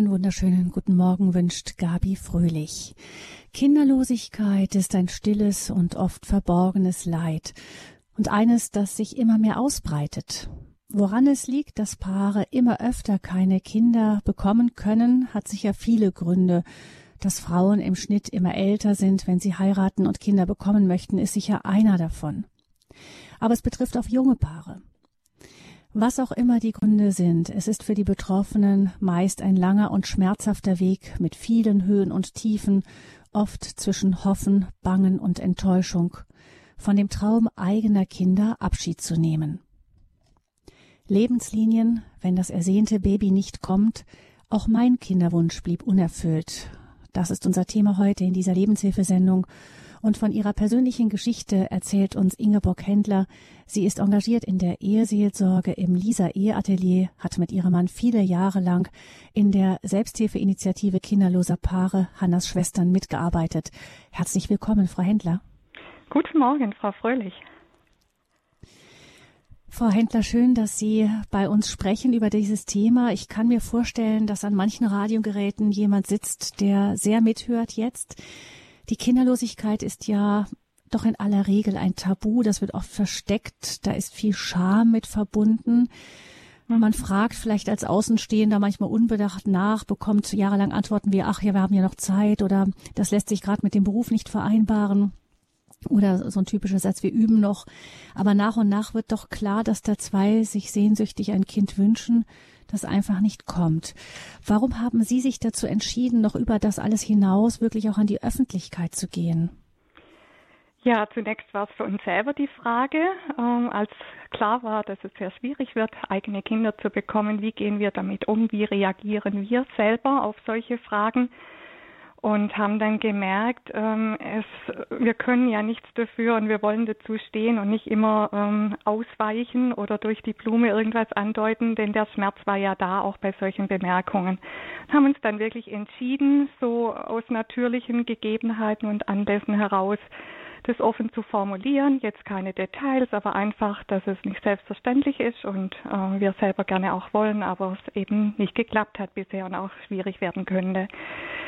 Einen wunderschönen guten Morgen wünscht Gabi Fröhlich. Kinderlosigkeit ist ein stilles und oft verborgenes Leid und eines, das sich immer mehr ausbreitet. Woran es liegt, dass Paare immer öfter keine Kinder bekommen können, hat sicher viele Gründe. Dass Frauen im Schnitt immer älter sind, wenn sie heiraten und Kinder bekommen möchten, ist sicher einer davon. Aber es betrifft auch junge Paare. Was auch immer die Gründe sind, es ist für die Betroffenen meist ein langer und schmerzhafter Weg mit vielen Höhen und Tiefen, oft zwischen Hoffen, Bangen und Enttäuschung, von dem Traum eigener Kinder Abschied zu nehmen. Lebenslinien, wenn das ersehnte Baby nicht kommt, auch mein Kinderwunsch blieb unerfüllt. Das ist unser Thema heute in dieser Lebenshilfesendung und von ihrer persönlichen Geschichte erzählt uns Ingeborg Händler. Sie ist engagiert in der Eheseelsorge im Lisa Eheatelier, hat mit ihrem Mann viele Jahre lang in der Selbsthilfeinitiative kinderloser Paare Hannas Schwestern mitgearbeitet. Herzlich willkommen, Frau Händler. Guten Morgen, Frau Fröhlich. Frau Händler, schön, dass Sie bei uns sprechen über dieses Thema. Ich kann mir vorstellen, dass an manchen Radiogeräten jemand sitzt, der sehr mithört jetzt. Die Kinderlosigkeit ist ja doch in aller Regel ein Tabu. Das wird oft versteckt. Da ist viel Scham mit verbunden. Man fragt vielleicht als Außenstehender manchmal unbedacht nach, bekommt jahrelang Antworten wie, ach ja, wir haben ja noch Zeit oder das lässt sich gerade mit dem Beruf nicht vereinbaren. Oder so ein typischer Satz, wir üben noch. Aber nach und nach wird doch klar, dass da zwei sich sehnsüchtig ein Kind wünschen, das einfach nicht kommt. Warum haben Sie sich dazu entschieden, noch über das alles hinaus wirklich auch an die Öffentlichkeit zu gehen? Ja, zunächst war es für uns selber die Frage, ähm, als klar war, dass es sehr schwierig wird, eigene Kinder zu bekommen. Wie gehen wir damit um? Wie reagieren wir selber auf solche Fragen? Und haben dann gemerkt, ähm, es, wir können ja nichts dafür und wir wollen dazu stehen und nicht immer ähm, ausweichen oder durch die Blume irgendwas andeuten, denn der Schmerz war ja da auch bei solchen Bemerkungen. Haben uns dann wirklich entschieden, so aus natürlichen Gegebenheiten und Anlässen heraus das offen zu formulieren. Jetzt keine Details, aber einfach, dass es nicht selbstverständlich ist und äh, wir selber gerne auch wollen, aber es eben nicht geklappt hat bisher und auch schwierig werden könnte.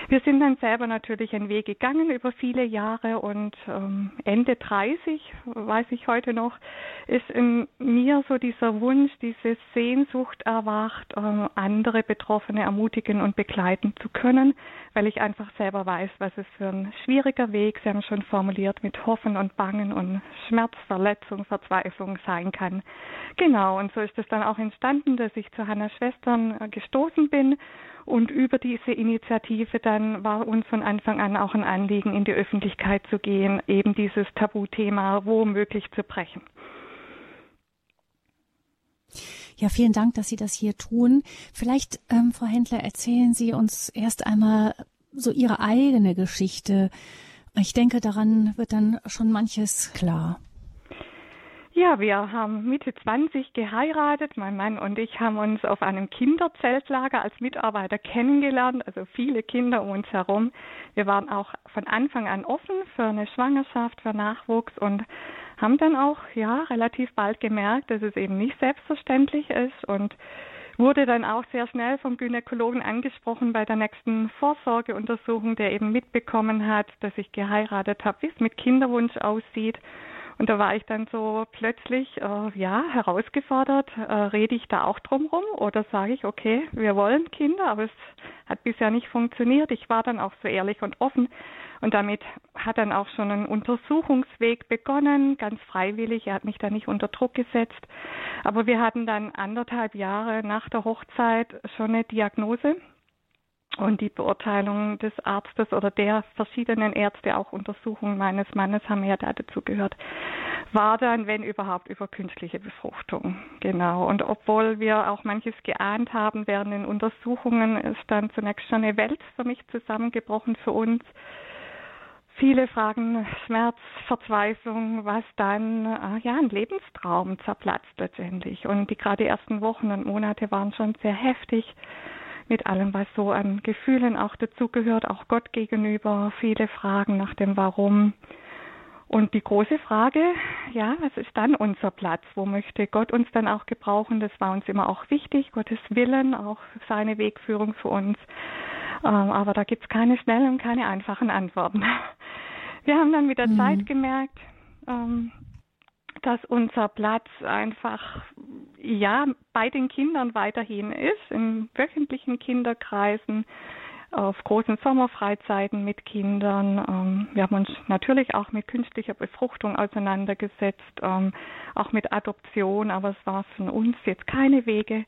Wir sind dann selber natürlich einen Weg gegangen über viele Jahre und ähm, Ende 30, weiß ich heute noch, ist in mir so dieser Wunsch, diese Sehnsucht erwacht, ähm, andere Betroffene ermutigen und begleiten zu können, weil ich einfach selber weiß, was es für ein schwieriger Weg, Sie haben schon formuliert, mit Hoffen und Bangen und Schmerz, Verletzung, Verzweiflung sein kann. Genau, und so ist es dann auch entstanden, dass ich zu Hannas Schwestern äh, gestoßen bin und über diese Initiative dann war uns von Anfang an auch ein Anliegen, in die Öffentlichkeit zu gehen, eben dieses Tabuthema womöglich zu brechen. Ja, vielen Dank, dass Sie das hier tun. Vielleicht, ähm, Frau Händler, erzählen Sie uns erst einmal so Ihre eigene Geschichte. Ich denke, daran wird dann schon manches klar. Ja, wir haben Mitte 20 geheiratet. Mein Mann und ich haben uns auf einem Kinderzeltlager als Mitarbeiter kennengelernt, also viele Kinder um uns herum. Wir waren auch von Anfang an offen für eine Schwangerschaft, für Nachwuchs und haben dann auch ja relativ bald gemerkt, dass es eben nicht selbstverständlich ist und wurde dann auch sehr schnell vom Gynäkologen angesprochen bei der nächsten Vorsorgeuntersuchung, der eben mitbekommen hat, dass ich geheiratet habe, wie es mit Kinderwunsch aussieht und da war ich dann so plötzlich, äh, ja, herausgefordert, äh, rede ich da auch drum rum oder sage ich, okay, wir wollen Kinder, aber es hat bisher nicht funktioniert. Ich war dann auch so ehrlich und offen und damit hat dann auch schon ein Untersuchungsweg begonnen, ganz freiwillig. Er hat mich da nicht unter Druck gesetzt. Aber wir hatten dann anderthalb Jahre nach der Hochzeit schon eine Diagnose und die Beurteilung des Arztes oder der verschiedenen Ärzte, auch Untersuchungen meines Mannes haben ja da dazu gehört, war dann, wenn überhaupt, über künstliche Befruchtung. Genau. Und obwohl wir auch manches geahnt haben während den Untersuchungen, ist dann zunächst schon eine Welt für mich zusammengebrochen für uns. Viele Fragen, Schmerz, Verzweiflung, was dann, ah ja, ein Lebenstraum zerplatzt letztendlich. Und die gerade ersten Wochen und Monate waren schon sehr heftig mit allem, was so an Gefühlen auch dazugehört, auch Gott gegenüber, viele Fragen nach dem Warum. Und die große Frage, ja, was ist dann unser Platz? Wo möchte Gott uns dann auch gebrauchen? Das war uns immer auch wichtig, Gottes Willen, auch seine Wegführung für uns. Ähm, aber da gibt es keine schnellen und keine einfachen Antworten. Wir haben dann mit der mhm. Zeit gemerkt, ähm, dass unser Platz einfach ja bei den Kindern weiterhin ist, in wöchentlichen Kinderkreisen, auf großen Sommerfreizeiten mit Kindern. Ähm, wir haben uns natürlich auch mit künstlicher Befruchtung auseinandergesetzt, ähm, auch mit Adoption, aber es war von uns jetzt keine Wege.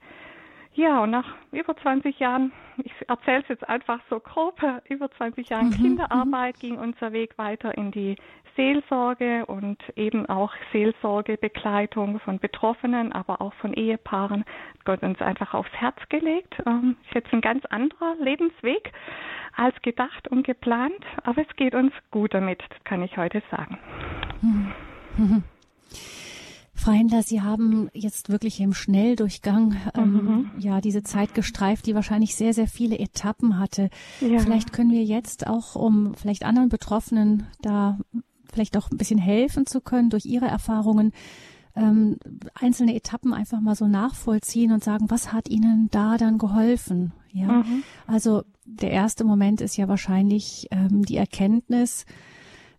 Ja, und nach über 20 Jahren, ich erzähle es jetzt einfach so grob, über 20 Jahren mhm, Kinderarbeit ging unser Weg weiter in die Seelsorge und eben auch Seelsorgebegleitung von Betroffenen, aber auch von Ehepaaren. Gott uns einfach aufs Herz gelegt. Ähm, ist jetzt ein ganz anderer Lebensweg als gedacht und geplant, aber es geht uns gut damit, das kann ich heute sagen. Frau Händler, Sie haben jetzt wirklich im Schnelldurchgang ähm, mhm. ja diese Zeit gestreift, die wahrscheinlich sehr, sehr viele Etappen hatte. Ja. Vielleicht können wir jetzt auch, um vielleicht anderen Betroffenen da vielleicht auch ein bisschen helfen zu können durch Ihre Erfahrungen, ähm, einzelne Etappen einfach mal so nachvollziehen und sagen, was hat Ihnen da dann geholfen? Ja, mhm. also der erste Moment ist ja wahrscheinlich ähm, die Erkenntnis,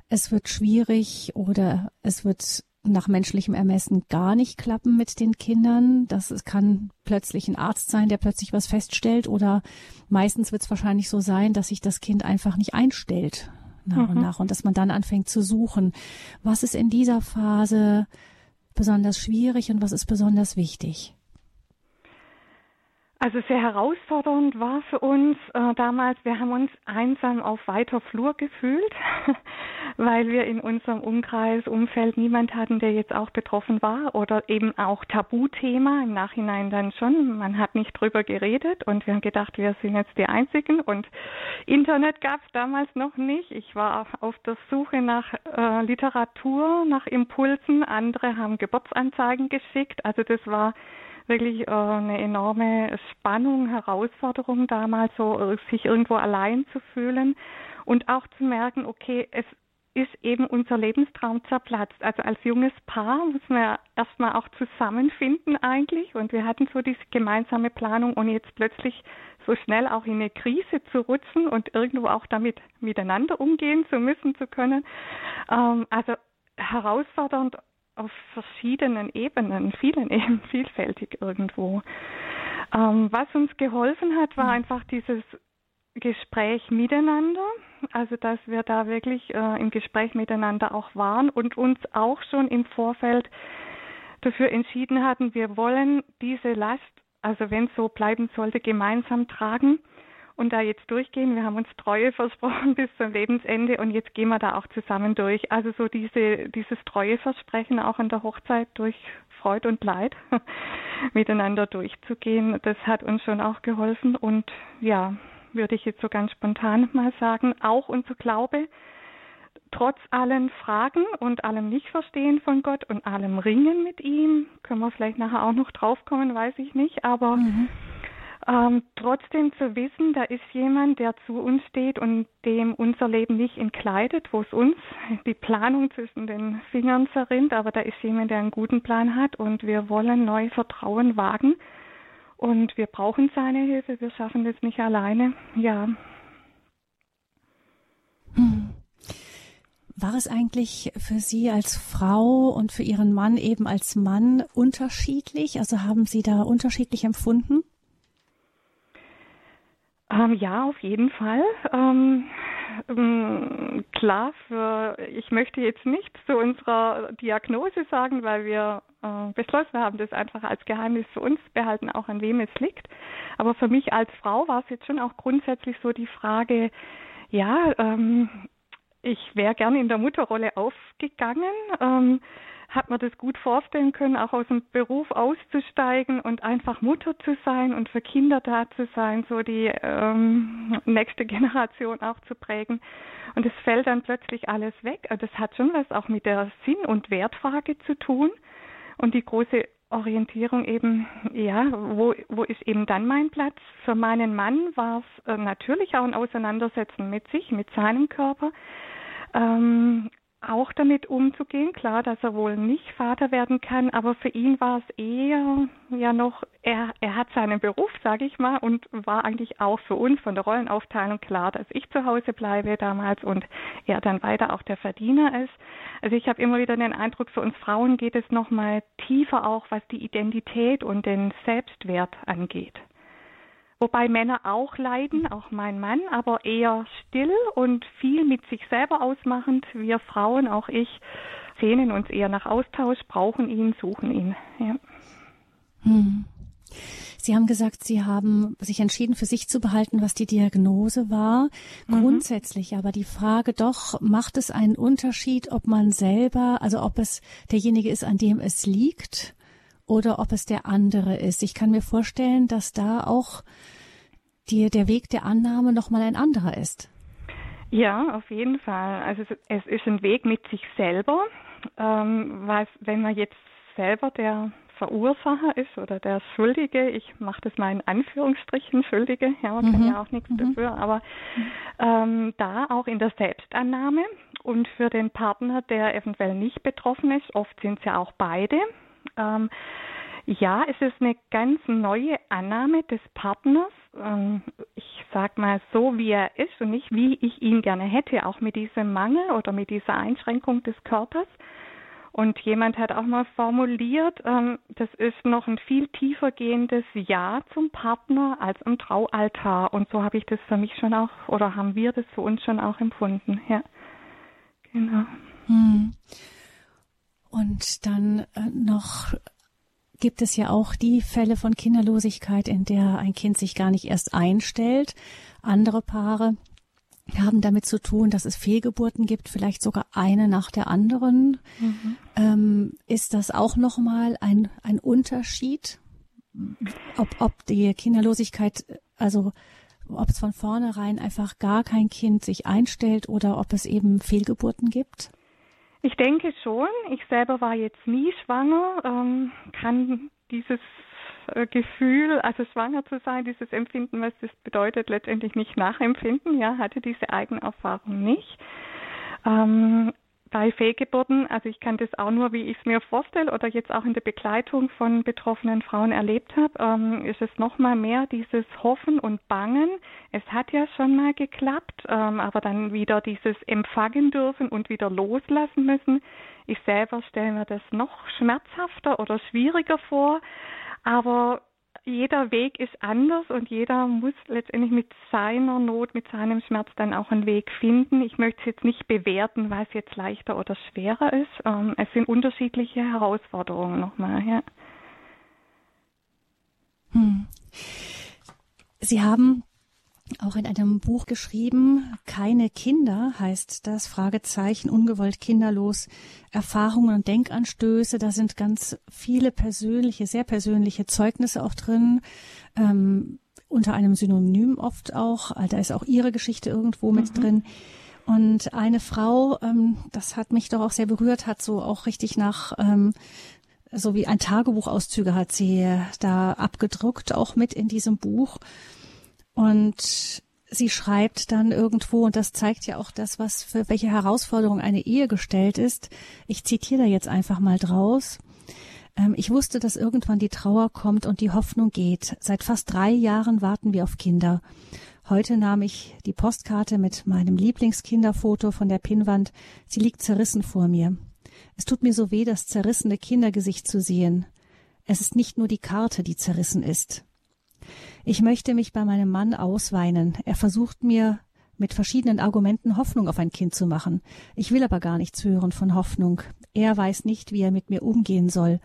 es wird schwierig oder es wird nach menschlichem Ermessen gar nicht klappen mit den Kindern. Das kann plötzlich ein Arzt sein, der plötzlich was feststellt oder meistens wird es wahrscheinlich so sein, dass sich das Kind einfach nicht einstellt nach mhm. und nach und dass man dann anfängt zu suchen, was ist in dieser Phase besonders schwierig und was ist besonders wichtig? Also sehr herausfordernd war für uns äh, damals, wir haben uns einsam auf weiter Flur gefühlt, weil wir in unserem Umkreis, Umfeld niemand hatten, der jetzt auch betroffen war oder eben auch Tabuthema im Nachhinein dann schon. Man hat nicht drüber geredet und wir haben gedacht, wir sind jetzt die Einzigen und Internet gab es damals noch nicht. Ich war auf der Suche nach äh, Literatur, nach Impulsen. Andere haben Geburtsanzeigen geschickt. Also das war wirklich äh, eine enorme Spannung, Herausforderung damals, so äh, sich irgendwo allein zu fühlen und auch zu merken, okay, es ist eben unser Lebenstraum zerplatzt. Also als junges Paar muss man erstmal auch zusammenfinden eigentlich und wir hatten so diese gemeinsame Planung und jetzt plötzlich so schnell auch in eine Krise zu rutschen und irgendwo auch damit miteinander umgehen zu müssen zu können. Ähm, also herausfordernd auf verschiedenen Ebenen, vielen Ebenen, vielfältig irgendwo. Ähm, was uns geholfen hat, war mhm. einfach dieses Gespräch miteinander, also dass wir da wirklich äh, im Gespräch miteinander auch waren und uns auch schon im Vorfeld dafür entschieden hatten, wir wollen diese Last, also wenn es so bleiben sollte, gemeinsam tragen und da jetzt durchgehen. Wir haben uns Treue versprochen bis zum Lebensende und jetzt gehen wir da auch zusammen durch. Also so diese, dieses Treueversprechen auch an der Hochzeit durch Freud und Leid miteinander durchzugehen, das hat uns schon auch geholfen und ja, würde ich jetzt so ganz spontan mal sagen, auch unser Glaube, trotz allen Fragen und allem Nichtverstehen von Gott und allem Ringen mit ihm, können wir vielleicht nachher auch noch draufkommen, weiß ich nicht, aber mhm. Ähm, trotzdem zu wissen, da ist jemand, der zu uns steht und dem unser Leben nicht entkleidet, wo es uns die Planung zwischen den Fingern zerrinnt, aber da ist jemand, der einen guten Plan hat und wir wollen neu Vertrauen wagen und wir brauchen seine Hilfe, wir schaffen das nicht alleine. Ja. Hm. War es eigentlich für Sie als Frau und für Ihren Mann eben als Mann unterschiedlich? Also haben Sie da unterschiedlich empfunden? Ähm, ja, auf jeden Fall. Ähm, ähm, klar, für, ich möchte jetzt nicht zu unserer Diagnose sagen, weil wir äh, beschlossen haben, das einfach als Geheimnis für uns behalten, auch an wem es liegt. Aber für mich als Frau war es jetzt schon auch grundsätzlich so die Frage, ja, ähm, ich wäre gerne in der Mutterrolle aufgegangen. Hat man das gut vorstellen können, auch aus dem Beruf auszusteigen und einfach Mutter zu sein und für Kinder da zu sein, so die ähm, nächste Generation auch zu prägen. Und es fällt dann plötzlich alles weg. Das hat schon was auch mit der Sinn- und Wertfrage zu tun. Und die große Orientierung eben, ja, wo, wo ist eben dann mein Platz? Für meinen Mann war es äh, natürlich auch ein Auseinandersetzen mit sich, mit seinem Körper. Ähm, auch damit umzugehen. Klar, dass er wohl nicht Vater werden kann, aber für ihn war es eher ja noch, er, er hat seinen Beruf, sage ich mal, und war eigentlich auch für uns von der Rollenaufteilung klar, dass ich zu Hause bleibe damals und er dann weiter auch der Verdiener ist. Also ich habe immer wieder den Eindruck, für uns Frauen geht es noch mal tiefer auch, was die Identität und den Selbstwert angeht. Wobei Männer auch leiden, auch mein Mann, aber eher still und viel mit sich selber ausmachend. Wir Frauen, auch ich, sehnen uns eher nach Austausch, brauchen ihn, suchen ihn. Ja. Hm. Sie haben gesagt, Sie haben sich entschieden, für sich zu behalten, was die Diagnose war. Mhm. Grundsätzlich aber die Frage doch, macht es einen Unterschied, ob man selber, also ob es derjenige ist, an dem es liegt oder ob es der andere ist. Ich kann mir vorstellen, dass da auch die, der Weg der Annahme nochmal ein anderer ist. Ja, auf jeden Fall. Also es ist ein Weg mit sich selber, ähm, was, wenn man jetzt selber der Verursacher ist oder der Schuldige, ich mache das mal in Anführungsstrichen, Schuldige, ja, man mhm. kann ja auch nichts mhm. dafür, aber ähm, da auch in der Selbstannahme und für den Partner, der eventuell nicht betroffen ist, oft sind es ja auch beide, ähm, ja, es ist eine ganz neue Annahme des Partners. Ähm, ich sag mal so, wie er ist und nicht wie ich ihn gerne hätte, auch mit diesem Mangel oder mit dieser Einschränkung des Körpers. Und jemand hat auch mal formuliert, ähm, das ist noch ein viel tiefer gehendes Ja zum Partner als am Traualtar. Und so habe ich das für mich schon auch, oder haben wir das für uns schon auch empfunden. Ja, genau. Hm. Und dann äh, noch gibt es ja auch die Fälle von Kinderlosigkeit, in der ein Kind sich gar nicht erst einstellt. Andere Paare haben damit zu tun, dass es Fehlgeburten gibt, vielleicht sogar eine nach der anderen. Mhm. Ähm, ist das auch nochmal ein, ein Unterschied? Ob, ob die Kinderlosigkeit, also ob es von vornherein einfach gar kein Kind sich einstellt oder ob es eben Fehlgeburten gibt? Ich denke schon. Ich selber war jetzt nie schwanger, ähm, kann dieses äh, Gefühl, also schwanger zu sein, dieses Empfinden, was das bedeutet, letztendlich nicht nachempfinden. Ja, hatte diese Eigenerfahrung nicht. Ähm, bei Fehlgeburten, also ich kann das auch nur, wie ich es mir vorstelle oder jetzt auch in der Begleitung von betroffenen Frauen erlebt habe, ähm, ist es nochmal mehr dieses Hoffen und Bangen. Es hat ja schon mal geklappt, ähm, aber dann wieder dieses Empfangen dürfen und wieder loslassen müssen. Ich selber stelle mir das noch schmerzhafter oder schwieriger vor, aber jeder Weg ist anders und jeder muss letztendlich mit seiner Not, mit seinem Schmerz dann auch einen Weg finden. Ich möchte es jetzt nicht bewerten, was jetzt leichter oder schwerer ist. Ähm, es sind unterschiedliche Herausforderungen nochmal. Ja. Hm. Sie haben auch in einem Buch geschrieben, keine Kinder heißt das, Fragezeichen, ungewollt kinderlos, Erfahrungen und Denkanstöße, da sind ganz viele persönliche, sehr persönliche Zeugnisse auch drin, ähm, unter einem Synonym oft auch, da ist auch ihre Geschichte irgendwo mit mhm. drin. Und eine Frau, ähm, das hat mich doch auch sehr berührt, hat so auch richtig nach ähm, so wie ein Tagebuchauszüge hat sie da abgedruckt, auch mit in diesem Buch. Und sie schreibt dann irgendwo, und das zeigt ja auch das, was für welche Herausforderung eine Ehe gestellt ist. Ich zitiere da jetzt einfach mal draus. Ähm, ich wusste, dass irgendwann die Trauer kommt und die Hoffnung geht. Seit fast drei Jahren warten wir auf Kinder. Heute nahm ich die Postkarte mit meinem Lieblingskinderfoto von der Pinnwand. Sie liegt zerrissen vor mir. Es tut mir so weh, das zerrissene Kindergesicht zu sehen. Es ist nicht nur die Karte, die zerrissen ist. Ich möchte mich bei meinem Mann ausweinen. Er versucht mir mit verschiedenen Argumenten Hoffnung auf ein Kind zu machen. Ich will aber gar nichts hören von Hoffnung. Er weiß nicht, wie er mit mir umgehen soll.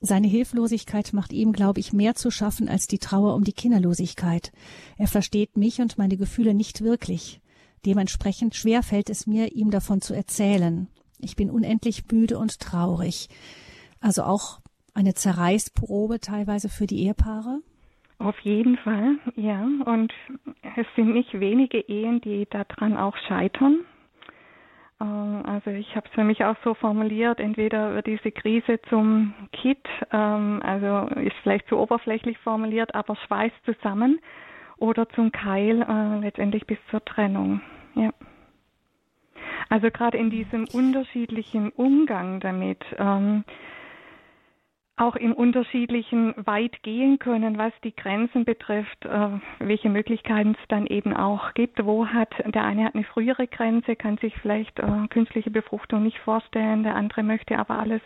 Seine Hilflosigkeit macht ihm, glaube ich, mehr zu schaffen als die Trauer um die Kinderlosigkeit. Er versteht mich und meine Gefühle nicht wirklich. Dementsprechend schwer fällt es mir, ihm davon zu erzählen. Ich bin unendlich müde und traurig. Also auch eine Zerreißprobe teilweise für die Ehepaare? Auf jeden Fall, ja. Und es sind nicht wenige Ehen, die daran auch scheitern. Ähm, also ich habe es für mich auch so formuliert, entweder wird diese Krise zum Kit, ähm, also ist vielleicht zu oberflächlich formuliert, aber schweißt zusammen oder zum Keil äh, letztendlich bis zur Trennung. Ja. Also gerade in diesem unterschiedlichen Umgang damit. Auch im Unterschiedlichen weit gehen können, was die Grenzen betrifft, äh, welche Möglichkeiten es dann eben auch gibt. Wo hat der eine hat eine frühere Grenze, kann sich vielleicht äh, künstliche Befruchtung nicht vorstellen, der andere möchte aber alles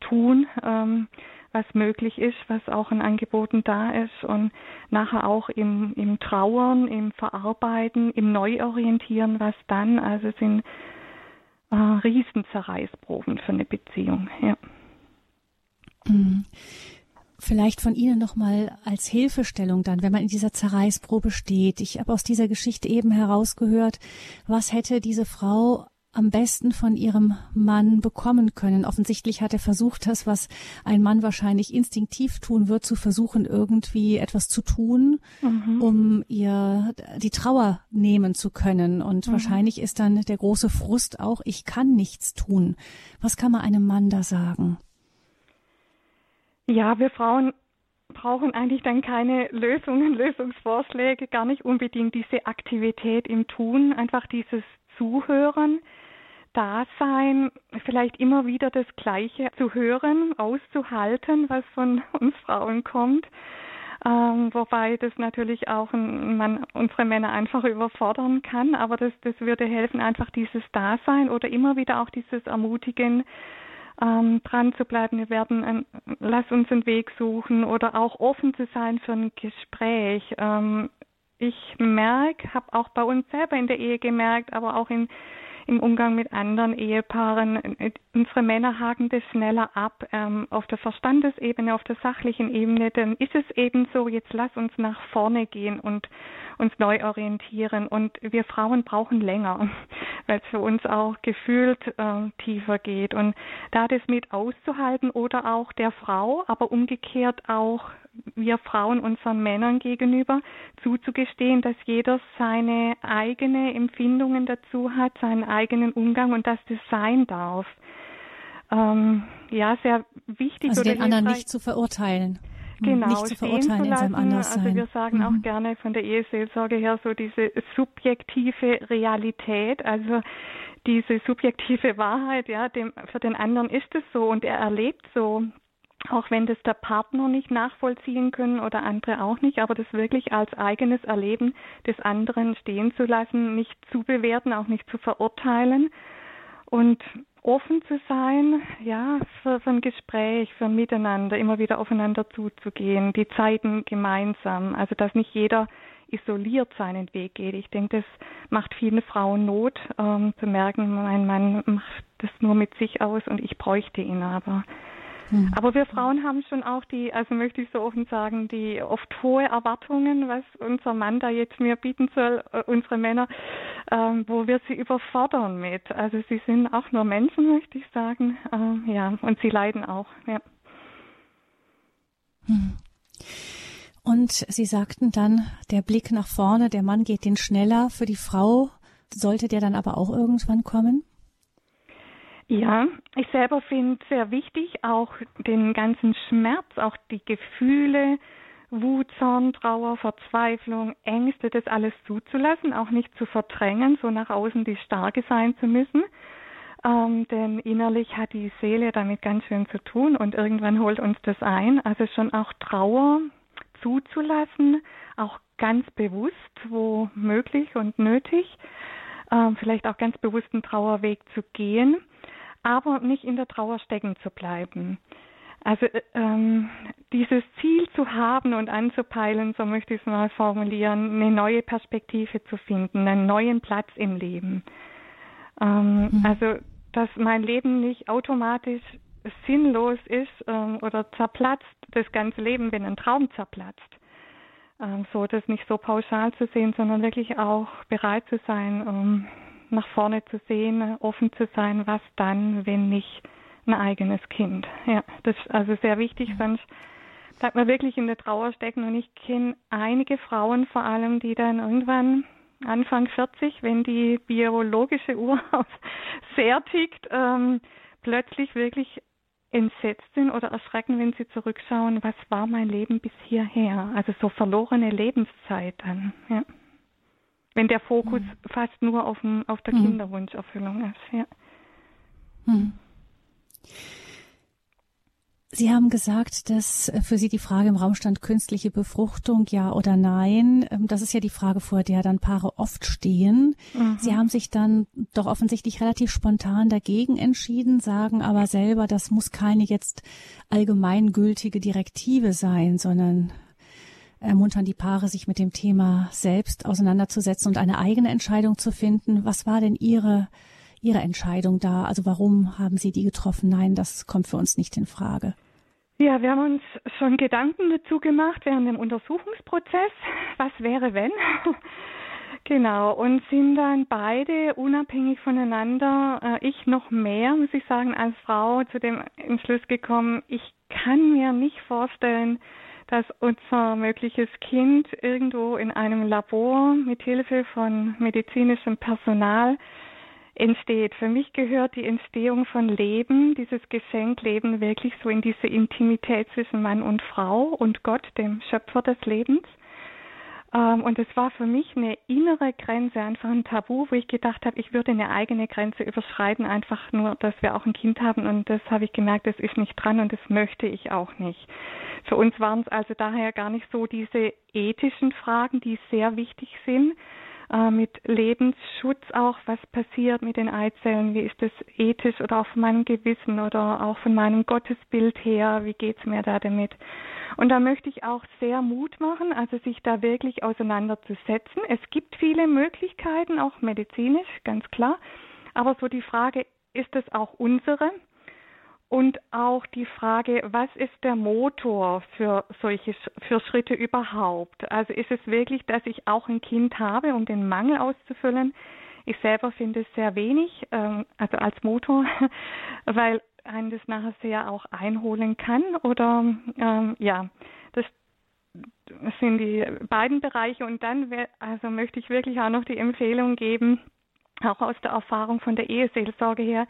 tun, ähm, was möglich ist, was auch an Angeboten da ist und nachher auch im, im Trauern, im Verarbeiten, im Neuorientieren, was dann, also sind äh, Riesenzerreißproben für eine Beziehung. Ja. Mhm. Vielleicht von Ihnen nochmal als Hilfestellung dann, wenn man in dieser Zerreißprobe steht. Ich habe aus dieser Geschichte eben herausgehört, was hätte diese Frau am besten von ihrem Mann bekommen können. Offensichtlich hat er versucht, das, was ein Mann wahrscheinlich instinktiv tun wird, zu versuchen, irgendwie etwas zu tun, mhm. um ihr die Trauer nehmen zu können. Und mhm. wahrscheinlich ist dann der große Frust auch, ich kann nichts tun. Was kann man einem Mann da sagen? Ja, wir Frauen brauchen eigentlich dann keine Lösungen, Lösungsvorschläge, gar nicht unbedingt diese Aktivität im Tun, einfach dieses Zuhören, Dasein, vielleicht immer wieder das Gleiche zu hören, auszuhalten, was von uns Frauen kommt. Ähm, wobei das natürlich auch ein, man unsere Männer einfach überfordern kann, aber das, das würde helfen, einfach dieses Dasein oder immer wieder auch dieses Ermutigen, ähm, dran zu bleiben. Wir werden, ein, lass uns einen Weg suchen oder auch offen zu sein für ein Gespräch. Ähm, ich merke, habe auch bei uns selber in der Ehe gemerkt, aber auch in im Umgang mit anderen Ehepaaren. Unsere Männer haken das schneller ab ähm, auf der Verstandesebene, auf der sachlichen Ebene. Dann ist es eben so, jetzt lass uns nach vorne gehen und uns neu orientieren. Und wir Frauen brauchen länger, weil es für uns auch gefühlt äh, tiefer geht. Und da das mit auszuhalten oder auch der Frau, aber umgekehrt auch wir Frauen unseren Männern gegenüber zuzugestehen, dass jeder seine eigene Empfindungen dazu hat, seinen eigenen Umgang und dass das sein darf. Ähm, ja, sehr wichtig. Also den anderen nicht zu verurteilen. Genau, nicht zu verurteilen in seinem Anderssein. Also wir sagen mhm. auch gerne von der Eheseelsorge her so diese subjektive Realität, also diese subjektive Wahrheit, ja, dem, für den anderen ist es so und er erlebt so, auch wenn das der Partner nicht nachvollziehen können oder andere auch nicht, aber das wirklich als eigenes Erleben des anderen stehen zu lassen, nicht zu bewerten, auch nicht zu verurteilen und offen zu sein, ja, für, für ein Gespräch, für ein Miteinander, immer wieder aufeinander zuzugehen, die Zeiten gemeinsam, also dass nicht jeder isoliert seinen Weg geht. Ich denke, das macht vielen Frauen Not, ähm, zu merken, mein Mann macht das nur mit sich aus und ich bräuchte ihn aber. Hm. Aber wir Frauen haben schon auch die, also möchte ich so offen sagen, die oft hohe Erwartungen, was unser Mann da jetzt mir bieten soll, äh, unsere Männer, ähm, wo wir sie überfordern mit. Also sie sind auch nur Menschen, möchte ich sagen. Ähm, ja, und sie leiden auch. Ja. Hm. Und Sie sagten dann, der Blick nach vorne, der Mann geht den schneller. Für die Frau sollte der dann aber auch irgendwann kommen? Ja, ich selber finde sehr wichtig, auch den ganzen Schmerz, auch die Gefühle, Wut, Zorn, Trauer, Verzweiflung, Ängste, das alles zuzulassen, auch nicht zu verdrängen, so nach außen die Starke sein zu müssen. Ähm, denn innerlich hat die Seele damit ganz schön zu tun und irgendwann holt uns das ein. Also schon auch Trauer zuzulassen, auch ganz bewusst, wo möglich und nötig, ähm, vielleicht auch ganz bewusst einen Trauerweg zu gehen aber nicht in der Trauer stecken zu bleiben. Also äh, ähm, dieses Ziel zu haben und anzupeilen, so möchte ich es mal formulieren, eine neue Perspektive zu finden, einen neuen Platz im Leben. Ähm, mhm. Also dass mein Leben nicht automatisch sinnlos ist ähm, oder zerplatzt, das ganze Leben, wenn ein Traum zerplatzt. Ähm, so das nicht so pauschal zu sehen, sondern wirklich auch bereit zu sein, um nach vorne zu sehen, offen zu sein, was dann, wenn nicht ein eigenes Kind. Ja, das ist also sehr wichtig, sonst bleibt man wirklich in der Trauer stecken. Und ich kenne einige Frauen vor allem, die dann irgendwann Anfang 40, wenn die biologische Uhr sehr tickt, ähm, plötzlich wirklich entsetzt sind oder erschrecken, wenn sie zurückschauen, was war mein Leben bis hierher? Also so verlorene Lebenszeit dann. Ja. Wenn der Fokus mhm. fast nur auf, dem, auf der mhm. Kinderwunscherfüllung ist. Ja. Mhm. Sie haben gesagt, dass für Sie die Frage im Raum stand, künstliche Befruchtung, ja oder nein. Ähm, das ist ja die Frage, vor der dann Paare oft stehen. Mhm. Sie haben sich dann doch offensichtlich relativ spontan dagegen entschieden, sagen aber selber, das muss keine jetzt allgemeingültige Direktive sein, sondern ermuntern die Paare, sich mit dem Thema selbst auseinanderzusetzen und eine eigene Entscheidung zu finden. Was war denn Ihre Ihre Entscheidung da? Also warum haben Sie die getroffen? Nein, das kommt für uns nicht in Frage. Ja, wir haben uns schon Gedanken dazu gemacht während dem Untersuchungsprozess. Was wäre, wenn? genau, und sind dann beide unabhängig voneinander, äh, ich noch mehr, muss ich sagen, als Frau zu dem Entschluss gekommen, ich kann mir nicht vorstellen, dass unser mögliches Kind irgendwo in einem Labor mit Hilfe von medizinischem Personal entsteht. Für mich gehört die Entstehung von Leben, dieses Geschenk Leben wirklich so in diese Intimität zwischen Mann und Frau und Gott, dem Schöpfer des Lebens. Ähm, und es war für mich eine innere Grenze, einfach ein Tabu, wo ich gedacht habe, ich würde eine eigene Grenze überschreiten, einfach nur, dass wir auch ein Kind haben. Und das habe ich gemerkt, das ist nicht dran und das möchte ich auch nicht. Für uns waren es also daher gar nicht so diese ethischen Fragen, die sehr wichtig sind, äh, mit Lebensschutz auch, was passiert mit den Eizellen, wie ist das ethisch oder auch von meinem Gewissen oder auch von meinem Gottesbild her, wie geht es mir da damit? Und da möchte ich auch sehr Mut machen, also sich da wirklich auseinanderzusetzen. Es gibt viele Möglichkeiten, auch medizinisch, ganz klar. Aber so die Frage, ist es auch unsere? Und auch die Frage, was ist der Motor für solche für Schritte überhaupt? Also ist es wirklich, dass ich auch ein Kind habe, um den Mangel auszufüllen? Ich selber finde es sehr wenig, ähm, also als Motor, weil einen das nachher sehr auch einholen kann. Oder ähm, ja, das sind die beiden Bereiche. Und dann also möchte ich wirklich auch noch die Empfehlung geben, auch aus der Erfahrung von der Eheseelsorge her,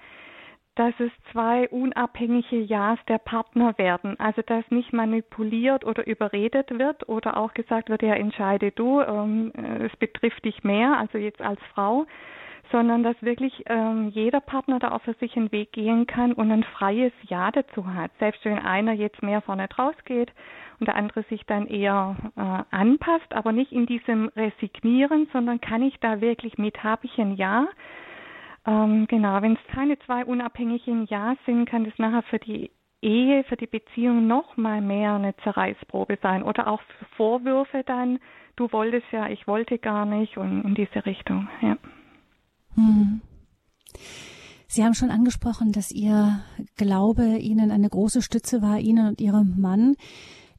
dass es zwei unabhängige Ja's der Partner werden. Also dass nicht manipuliert oder überredet wird oder auch gesagt wird, ja entscheide du, ähm, es betrifft dich mehr, also jetzt als Frau, sondern dass wirklich ähm, jeder Partner da auch für sich einen Weg gehen kann und ein freies Ja dazu hat. Selbst wenn einer jetzt mehr vorne draus geht und der andere sich dann eher äh, anpasst, aber nicht in diesem Resignieren, sondern kann ich da wirklich mit, habe ich ein Ja, ähm, genau, wenn es keine zwei unabhängigen Ja sind, kann das nachher für die Ehe, für die Beziehung noch mal mehr eine Zerreißprobe sein oder auch Vorwürfe dann, du wolltest ja, ich wollte gar nicht und in diese Richtung, ja. Hm. Sie haben schon angesprochen, dass Ihr Glaube Ihnen eine große Stütze war, Ihnen und Ihrem Mann.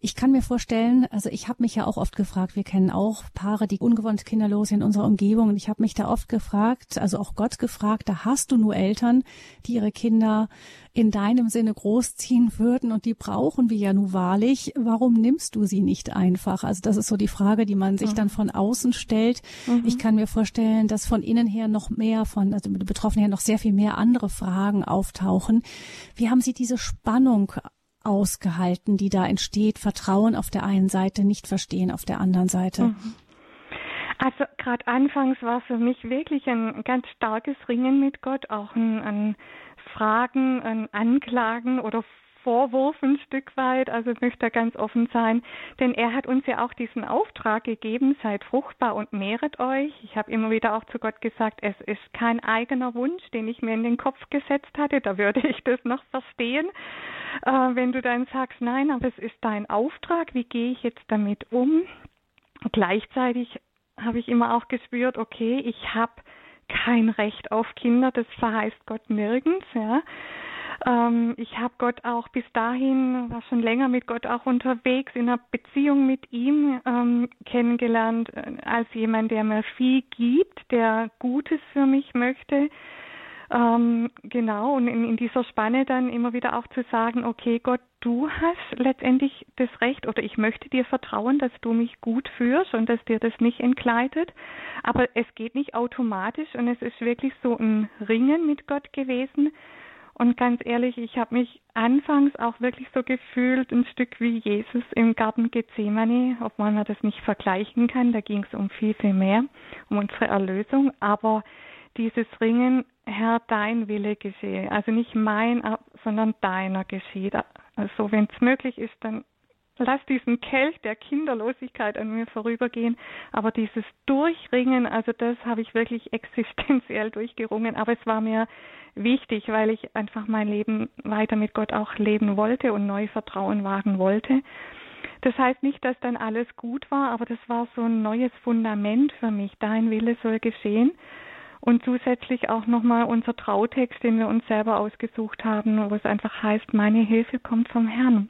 Ich kann mir vorstellen, also ich habe mich ja auch oft gefragt, wir kennen auch Paare, die ungewohnt kinderlos in unserer Umgebung und ich habe mich da oft gefragt, also auch Gott gefragt, da hast du nur Eltern, die ihre Kinder in deinem Sinne großziehen würden und die brauchen wir ja nun wahrlich. Warum nimmst du sie nicht einfach? Also das ist so die Frage, die man sich mhm. dann von außen stellt. Mhm. Ich kann mir vorstellen, dass von innen her noch mehr, von also mit Betroffenen her noch sehr viel mehr andere Fragen auftauchen. Wie haben Sie diese Spannung ausgehalten, die da entsteht. Vertrauen auf der einen Seite, nicht verstehen auf der anderen Seite. Mhm. Also gerade anfangs war für mich wirklich ein ganz starkes Ringen mit Gott, auch ein, ein Fragen, ein Anklagen oder Vorwurf ein Stück weit, also möchte da ganz offen sein, denn er hat uns ja auch diesen Auftrag gegeben, seid fruchtbar und mehret euch. Ich habe immer wieder auch zu Gott gesagt, es ist kein eigener Wunsch, den ich mir in den Kopf gesetzt hatte, da würde ich das noch verstehen. Äh, wenn du dann sagst, nein, aber es ist dein Auftrag, wie gehe ich jetzt damit um? Gleichzeitig habe ich immer auch gespürt, okay, ich habe kein Recht auf Kinder, das verheißt Gott nirgends, ja. Ähm, ich habe Gott auch bis dahin, war schon länger mit Gott auch unterwegs, in einer Beziehung mit ihm ähm, kennengelernt, äh, als jemand, der mir viel gibt, der Gutes für mich möchte. Ähm, genau, und in, in, dieser Spanne dann immer wieder auch zu sagen, okay, Gott, du hast letztendlich das Recht oder ich möchte dir vertrauen, dass du mich gut führst und dass dir das nicht entgleitet. Aber es geht nicht automatisch und es ist wirklich so ein Ringen mit Gott gewesen. Und ganz ehrlich, ich habe mich anfangs auch wirklich so gefühlt, ein Stück wie Jesus im Garten Gethsemane, obwohl man das nicht vergleichen kann. Da ging es um viel, viel mehr, um unsere Erlösung. Aber dieses Ringen, Herr, dein Wille geschehe. Also nicht mein, sondern deiner geschieht. Also wenn es möglich ist, dann lass diesen Kelch der Kinderlosigkeit an mir vorübergehen. Aber dieses Durchringen, also das habe ich wirklich existenziell durchgerungen. Aber es war mir wichtig, weil ich einfach mein Leben weiter mit Gott auch leben wollte und neu Vertrauen wagen wollte. Das heißt nicht, dass dann alles gut war, aber das war so ein neues Fundament für mich. Dein Wille soll geschehen. Und zusätzlich auch nochmal unser Trautext, den wir uns selber ausgesucht haben, wo es einfach heißt, meine Hilfe kommt vom Herrn.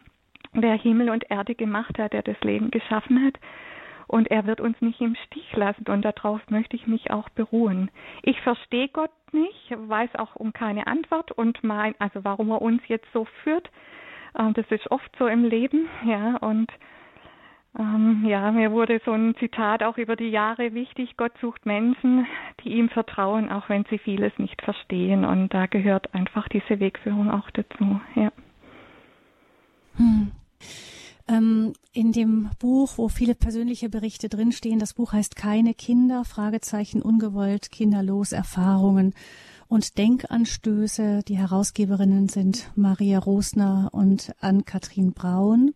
Der Himmel und Erde gemacht hat, der das Leben geschaffen hat. Und er wird uns nicht im Stich lassen. Und darauf möchte ich mich auch beruhen. Ich verstehe Gott nicht, weiß auch um keine Antwort und mein, also warum er uns jetzt so führt. Ähm, das ist oft so im Leben, ja. Und ähm, ja, mir wurde so ein Zitat auch über die Jahre wichtig. Gott sucht Menschen, die ihm vertrauen, auch wenn sie vieles nicht verstehen. Und da gehört einfach diese Wegführung auch dazu, ja. Hm. Ähm, in dem Buch, wo viele persönliche Berichte drinstehen, das Buch heißt Keine Kinder, Fragezeichen, ungewollt, kinderlos, Erfahrungen und Denkanstöße. Die Herausgeberinnen sind Maria Rosner und Ann-Kathrin Braun.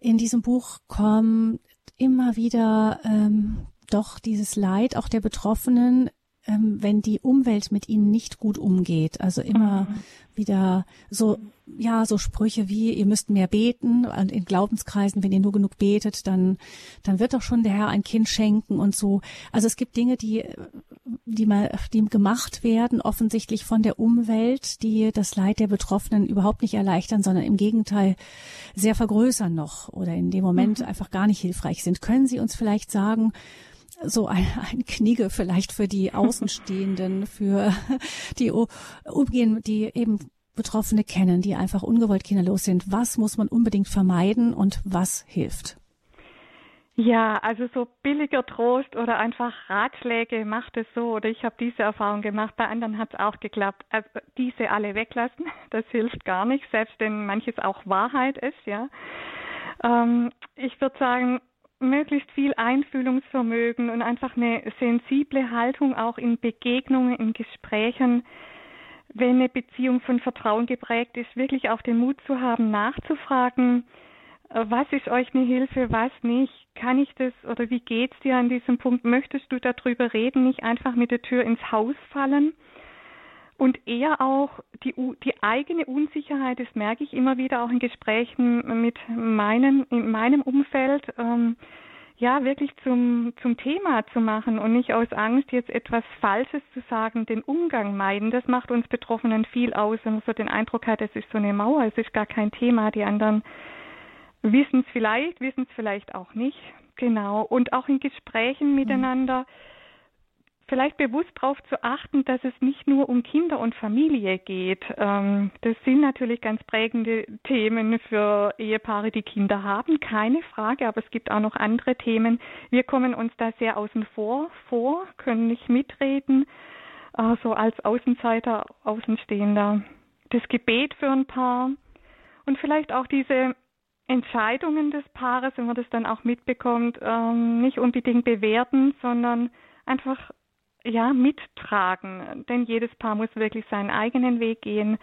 In diesem Buch kommt immer wieder ähm, doch dieses Leid auch der Betroffenen wenn die Umwelt mit ihnen nicht gut umgeht. Also immer mhm. wieder so, ja, so Sprüche wie, ihr müsst mehr beten. Und in Glaubenskreisen, wenn ihr nur genug betet, dann, dann wird doch schon der Herr ein Kind schenken und so. Also es gibt Dinge, die, die mal, die gemacht werden, offensichtlich von der Umwelt, die das Leid der Betroffenen überhaupt nicht erleichtern, sondern im Gegenteil sehr vergrößern noch oder in dem Moment mhm. einfach gar nicht hilfreich sind. Können Sie uns vielleicht sagen, so ein, ein Knigge vielleicht für die Außenstehenden, für die umgehen, die eben Betroffene kennen, die einfach ungewollt kinderlos sind. Was muss man unbedingt vermeiden und was hilft? Ja, also so billiger Trost oder einfach Ratschläge, macht es so oder ich habe diese Erfahrung gemacht, bei anderen hat es auch geklappt. Also diese alle weglassen, das hilft gar nicht, selbst wenn manches auch Wahrheit ist, ja. Ähm, ich würde sagen, möglichst viel Einfühlungsvermögen und einfach eine sensible Haltung auch in Begegnungen, in Gesprächen, wenn eine Beziehung von Vertrauen geprägt ist, wirklich auch den Mut zu haben, nachzufragen, äh, was ist euch eine Hilfe, was nicht, kann ich das oder wie geht's dir an diesem Punkt, möchtest du darüber reden, nicht einfach mit der Tür ins Haus fallen und eher auch die, die eigene Unsicherheit, das merke ich immer wieder auch in Gesprächen mit meinen, in meinem Umfeld, ähm, ja, wirklich zum, zum Thema zu machen und nicht aus Angst, jetzt etwas Falsches zu sagen, den Umgang meiden. Das macht uns Betroffenen viel aus, wenn man so den Eindruck hat, es ist so eine Mauer, es ist gar kein Thema. Die anderen wissen es vielleicht, wissen es vielleicht auch nicht. Genau. Und auch in Gesprächen mhm. Vielleicht bewusst darauf zu achten, dass es nicht nur um Kinder und Familie geht. Ähm, das sind natürlich ganz prägende Themen für Ehepaare, die Kinder haben, keine Frage, aber es gibt auch noch andere Themen. Wir kommen uns da sehr außen vor, vor können nicht mitreden, so also als Außenseiter, Außenstehender. Das Gebet für ein Paar und vielleicht auch diese Entscheidungen des Paares, wenn man das dann auch mitbekommt, ähm, nicht unbedingt bewerten, sondern einfach ja, mittragen. Denn jedes Paar muss wirklich seinen eigenen Weg gehen.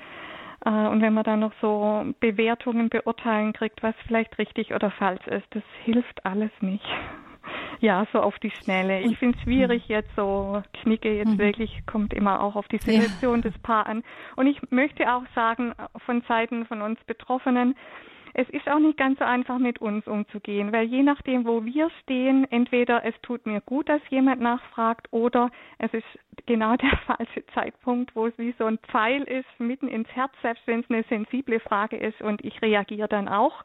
Äh, und wenn man dann noch so Bewertungen beurteilen kriegt, was vielleicht richtig oder falsch ist, das hilft alles nicht. Ja, so auf die Schnelle. Ich finde es schwierig mhm. jetzt so, Knicke jetzt mhm. wirklich, kommt immer auch auf die Situation ja. des Paar an. Und ich möchte auch sagen, von Seiten von uns Betroffenen, es ist auch nicht ganz so einfach mit uns umzugehen, weil je nachdem, wo wir stehen, entweder es tut mir gut, dass jemand nachfragt oder es ist genau der falsche Zeitpunkt, wo es wie so ein Pfeil ist, mitten ins Herz, selbst wenn es eine sensible Frage ist und ich reagiere dann auch.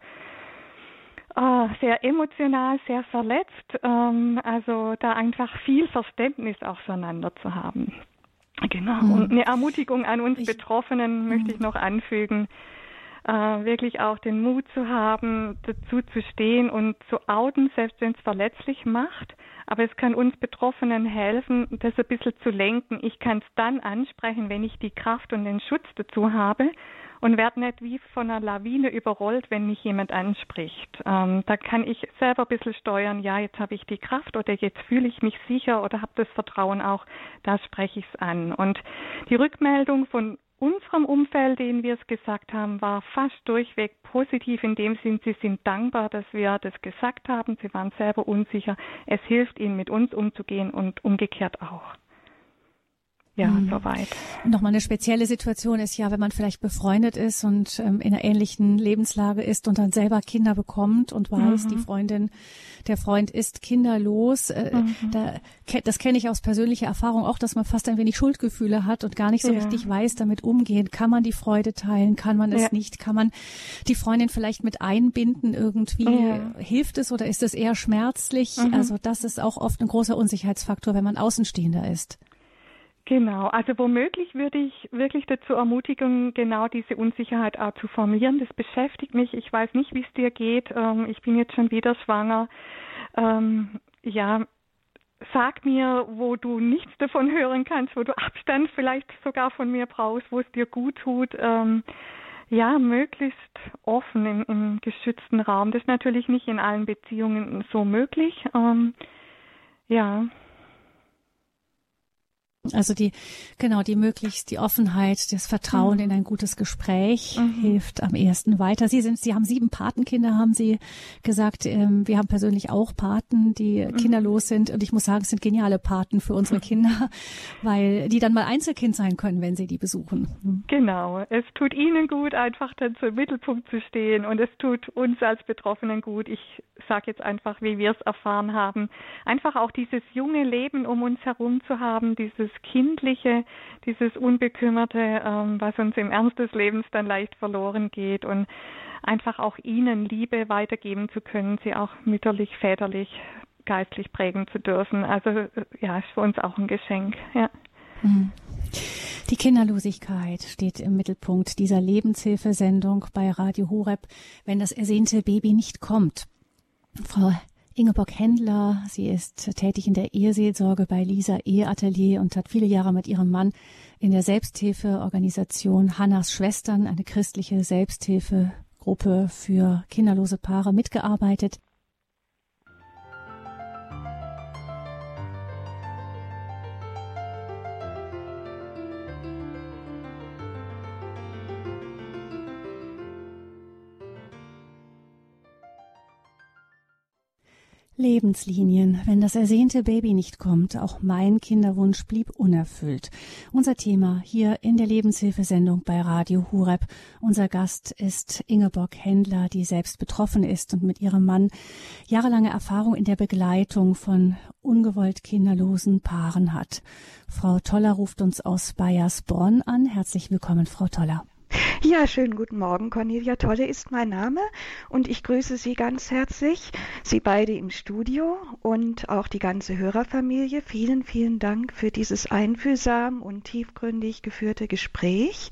Oh, sehr emotional, sehr verletzt. Ähm, also da einfach viel Verständnis auch füreinander zu haben. Genau. Mhm. Und eine Ermutigung an uns ich, Betroffenen möchte ich noch anfügen äh, wirklich auch den Mut zu haben, dazu zu stehen und zu outen, selbst wenn es verletzlich macht. Aber es kann uns Betroffenen helfen, das ein bisschen zu lenken. Ich kann es dann ansprechen, wenn ich die Kraft und den Schutz dazu habe und werde nicht wie von einer Lawine überrollt, wenn mich jemand anspricht. Ähm, da kann ich selber ein bisschen steuern, ja, jetzt habe ich die Kraft oder jetzt fühle ich mich sicher oder habe das Vertrauen auch, da spreche ich es an. Und die Rückmeldung von unserem Umfeld, denen wir es gesagt haben, war fast durchweg positiv in dem Sinn, sie sind dankbar, dass wir das gesagt haben. Sie waren selber unsicher. Es hilft ihnen, mit uns umzugehen und umgekehrt auch ja, mhm. soweit. Nochmal eine spezielle Situation ist ja, wenn man vielleicht befreundet ist und ähm, in einer ähnlichen Lebenslage ist und dann selber Kinder bekommt und weiß, mhm. die Freundin, der Freund ist kinderlos. Äh, mhm. da, das kenne ich aus persönlicher Erfahrung auch, dass man fast ein wenig Schuldgefühle hat und gar nicht so ja. richtig weiß, damit umgehen. Kann man die Freude teilen? Kann man es ja. nicht? Kann man die Freundin vielleicht mit einbinden irgendwie? Ja. Hilft es oder ist es eher schmerzlich? Mhm. Also das ist auch oft ein großer Unsicherheitsfaktor, wenn man Außenstehender ist. Genau, also womöglich würde ich wirklich dazu ermutigen, genau diese Unsicherheit auch zu formulieren. Das beschäftigt mich. Ich weiß nicht, wie es dir geht. Ähm, ich bin jetzt schon wieder schwanger. Ähm, ja, sag mir, wo du nichts davon hören kannst, wo du Abstand vielleicht sogar von mir brauchst, wo es dir gut tut. Ähm, ja, möglichst offen im, im, geschützten Raum. Das ist natürlich nicht in allen Beziehungen so möglich. Ähm, ja. Also die, genau, die möglichst die Offenheit, das Vertrauen mhm. in ein gutes Gespräch mhm. hilft am ersten weiter. Sie sind, Sie haben sieben Patenkinder, haben Sie gesagt. Ähm, wir haben persönlich auch Paten, die mhm. kinderlos sind. Und ich muss sagen, es sind geniale Paten für unsere Kinder, weil die dann mal Einzelkind sein können, wenn sie die besuchen. Mhm. Genau. Es tut Ihnen gut, einfach dann zum Mittelpunkt zu stehen. Und es tut uns als Betroffenen gut. Ich sage jetzt einfach, wie wir es erfahren haben. Einfach auch dieses junge Leben um uns herum zu haben, dieses Kindliche, dieses Unbekümmerte, ähm, was uns im Ernst des Lebens dann leicht verloren geht und einfach auch ihnen Liebe weitergeben zu können, sie auch mütterlich, väterlich, geistlich prägen zu dürfen. Also ja, ist für uns auch ein Geschenk. Ja. Mhm. Die Kinderlosigkeit steht im Mittelpunkt dieser Lebenshilfesendung bei Radio Horeb, wenn das ersehnte Baby nicht kommt. Frau Ingeborg Händler, sie ist tätig in der Eheseelsorge bei Lisa Eheatelier und hat viele Jahre mit ihrem Mann in der Selbsthilfeorganisation Hannas Schwestern, eine christliche Selbsthilfegruppe für kinderlose Paare, mitgearbeitet. Lebenslinien, wenn das ersehnte Baby nicht kommt, auch mein Kinderwunsch blieb unerfüllt. Unser Thema hier in der Lebenshilfesendung bei Radio Hureb. Unser Gast ist Ingeborg Händler, die selbst betroffen ist und mit ihrem Mann jahrelange Erfahrung in der Begleitung von ungewollt kinderlosen Paaren hat. Frau Toller ruft uns aus Bayersbronn an. Herzlich willkommen, Frau Toller. Ja, schönen guten Morgen. Cornelia Tolle ist mein Name und ich grüße Sie ganz herzlich, Sie beide im Studio und auch die ganze Hörerfamilie. Vielen, vielen Dank für dieses einfühlsam und tiefgründig geführte Gespräch.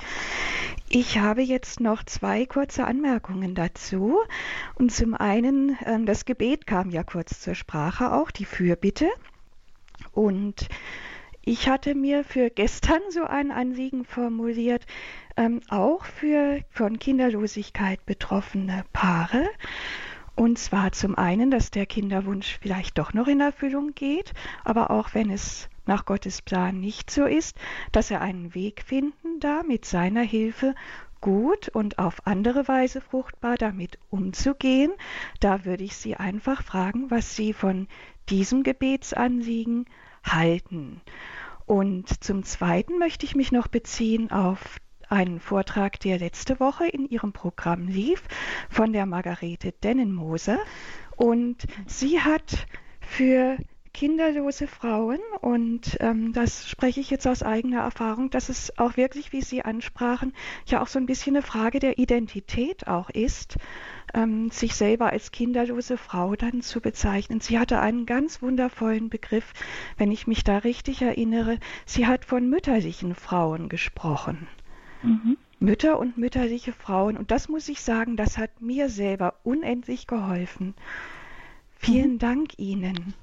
Ich habe jetzt noch zwei kurze Anmerkungen dazu. Und zum einen, ähm, das Gebet kam ja kurz zur Sprache auch, die Fürbitte. Und ich hatte mir für gestern so ein Anliegen formuliert, ähm, auch für von Kinderlosigkeit betroffene Paare. Und zwar zum einen, dass der Kinderwunsch vielleicht doch noch in Erfüllung geht, aber auch wenn es nach Gottes Plan nicht so ist, dass er einen Weg finden da mit seiner Hilfe gut und auf andere Weise fruchtbar damit umzugehen. Da würde ich Sie einfach fragen, was Sie von diesem Gebetsanliegen halten. Und zum Zweiten möchte ich mich noch beziehen auf einen Vortrag, der letzte Woche in ihrem Programm lief, von der Margarete Dennenmoser. Und sie hat für kinderlose Frauen, und ähm, das spreche ich jetzt aus eigener Erfahrung, dass es auch wirklich, wie Sie ansprachen, ja auch so ein bisschen eine Frage der Identität auch ist, ähm, sich selber als kinderlose Frau dann zu bezeichnen. Sie hatte einen ganz wundervollen Begriff, wenn ich mich da richtig erinnere. Sie hat von mütterlichen Frauen gesprochen. Mhm. Mütter und mütterliche Frauen. Und das muss ich sagen, das hat mir selber unendlich geholfen. Vielen mhm. Dank Ihnen.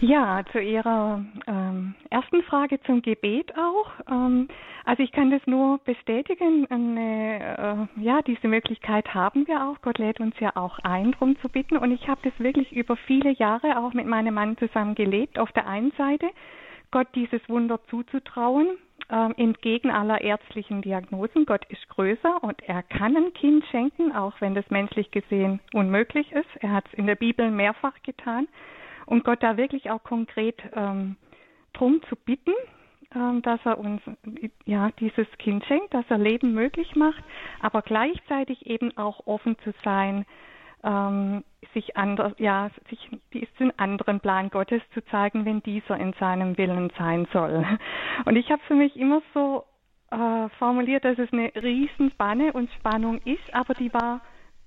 Ja, zu Ihrer ähm, ersten Frage zum Gebet auch. Ähm, also ich kann das nur bestätigen. Eine, äh, ja, diese Möglichkeit haben wir auch. Gott lädt uns ja auch ein, darum zu bitten. Und ich habe das wirklich über viele Jahre auch mit meinem Mann zusammen gelebt. Auf der einen Seite Gott dieses Wunder zuzutrauen, äh, entgegen aller ärztlichen Diagnosen. Gott ist größer und er kann ein Kind schenken, auch wenn das menschlich gesehen unmöglich ist. Er hat es in der Bibel mehrfach getan. Und Gott da wirklich auch konkret ähm, drum zu bitten, ähm, dass er uns ja dieses Kind schenkt, dass er Leben möglich macht, aber gleichzeitig eben auch offen zu sein, ähm, sich anders, ja, sich diesen anderen Plan Gottes zu zeigen, wenn dieser in seinem Willen sein soll. Und ich habe für mich immer so äh, formuliert, dass es eine Riesenbanne und Spannung ist, aber die war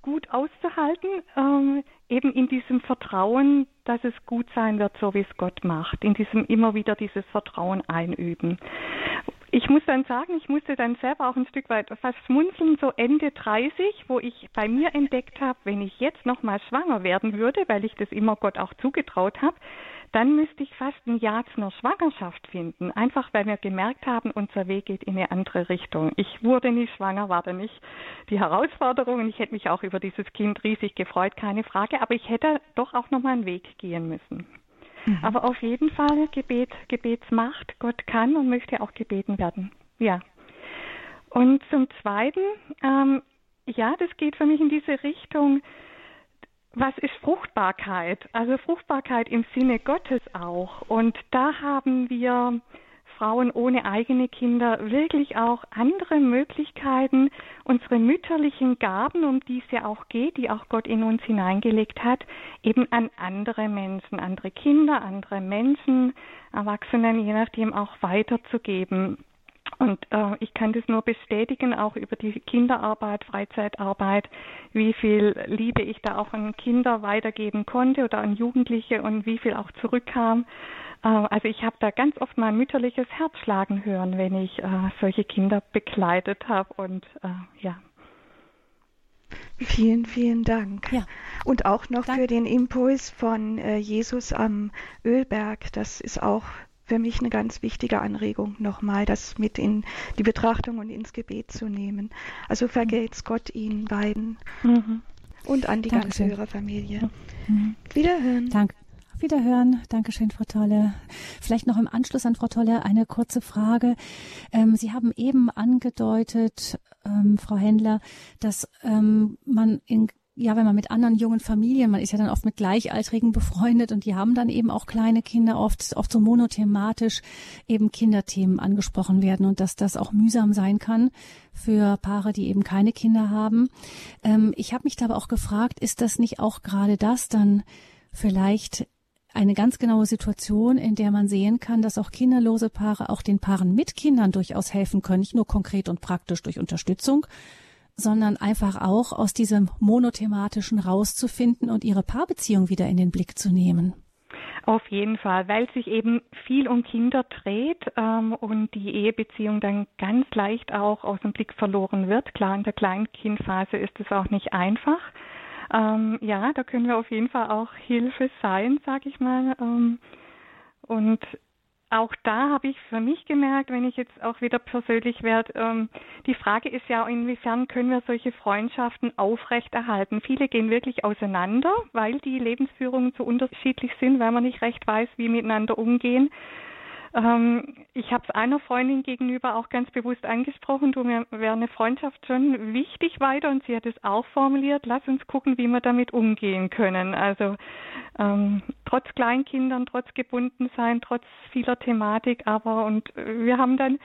gut auszuhalten, ähm, eben in diesem Vertrauen, dass es gut sein wird, so wie es Gott macht, in diesem immer wieder dieses Vertrauen einüben. Ich muss dann sagen, ich musste dann selber auch ein Stück weit fast schmunzeln, so Ende 30, wo ich bei mir entdeckt habe, wenn ich jetzt nochmal schwanger werden würde, weil ich das immer Gott auch zugetraut habe, dann müsste ich fast ein Ja zu einer Schwangerschaft finden. Einfach weil wir gemerkt haben, unser Weg geht in eine andere Richtung. Ich wurde nicht schwanger, war dann nicht die Herausforderung und ich hätte mich auch über dieses Kind riesig gefreut, keine Frage, aber ich hätte doch auch nochmal einen Weg gehen müssen. Mhm. Aber auf jeden Fall Gebet, Gebetsmacht. Gott kann und möchte auch gebeten werden. Ja. Und zum Zweiten, ähm, ja, das geht für mich in diese Richtung, was ist Fruchtbarkeit? Also Fruchtbarkeit im Sinne Gottes auch. Und da haben wir Frauen ohne eigene Kinder wirklich auch andere Möglichkeiten, unsere mütterlichen Gaben, um die es ja auch geht, die auch Gott in uns hineingelegt hat, eben an andere Menschen, andere Kinder, andere Menschen, Erwachsenen, je nachdem auch weiterzugeben. Und äh, ich kann das nur bestätigen, auch über die Kinderarbeit, Freizeitarbeit, wie viel Liebe ich da auch an Kinder weitergeben konnte oder an Jugendliche und wie viel auch zurückkam. Äh, also ich habe da ganz oft mein mütterliches Herz schlagen hören, wenn ich äh, solche Kinder begleitet habe und äh, ja. Vielen, vielen Dank. Ja. Und auch noch Dank. für den Impuls von äh, Jesus am Ölberg. Das ist auch für mich eine ganz wichtige Anregung, nochmal das mit in die Betrachtung und ins Gebet zu nehmen. Also vergelt's Gott Ihnen beiden mhm. und an die Dankeschön. ganze Hörerfamilie. Mhm. Wiederhören. Danke. Wiederhören. Dankeschön, Frau Tolle. Vielleicht noch im Anschluss an Frau Tolle eine kurze Frage. Ähm, Sie haben eben angedeutet, ähm, Frau Händler, dass ähm, man in ja, wenn man mit anderen jungen Familien, man ist ja dann oft mit Gleichaltrigen befreundet und die haben dann eben auch kleine Kinder, oft, oft so monothematisch eben Kinderthemen angesprochen werden und dass das auch mühsam sein kann für Paare, die eben keine Kinder haben. Ähm, ich habe mich da aber auch gefragt, ist das nicht auch gerade das dann vielleicht eine ganz genaue Situation, in der man sehen kann, dass auch kinderlose Paare auch den Paaren mit Kindern durchaus helfen können, nicht nur konkret und praktisch durch Unterstützung, sondern einfach auch aus diesem monothematischen rauszufinden und ihre Paarbeziehung wieder in den Blick zu nehmen. Auf jeden Fall, weil sich eben viel um Kinder dreht ähm, und die Ehebeziehung dann ganz leicht auch aus dem Blick verloren wird. Klar, in der Kleinkindphase ist es auch nicht einfach. Ähm, ja, da können wir auf jeden Fall auch Hilfe sein, sag ich mal. Ähm, und auch da habe ich für mich gemerkt, wenn ich jetzt auch wieder persönlich werde, ähm, die Frage ist ja, inwiefern können wir solche Freundschaften aufrechterhalten? Viele gehen wirklich auseinander, weil die Lebensführungen so unterschiedlich sind, weil man nicht recht weiß, wie miteinander umgehen. Ähm, ich habe es einer Freundin gegenüber auch ganz bewusst angesprochen, du mir wäre eine Freundschaft schon wichtig weiter und sie hat es auch formuliert, lass uns gucken, wie wir damit umgehen können. Also ähm, trotz Kleinkindern, trotz Gebundensein, trotz vieler Thematik, aber und wir haben dann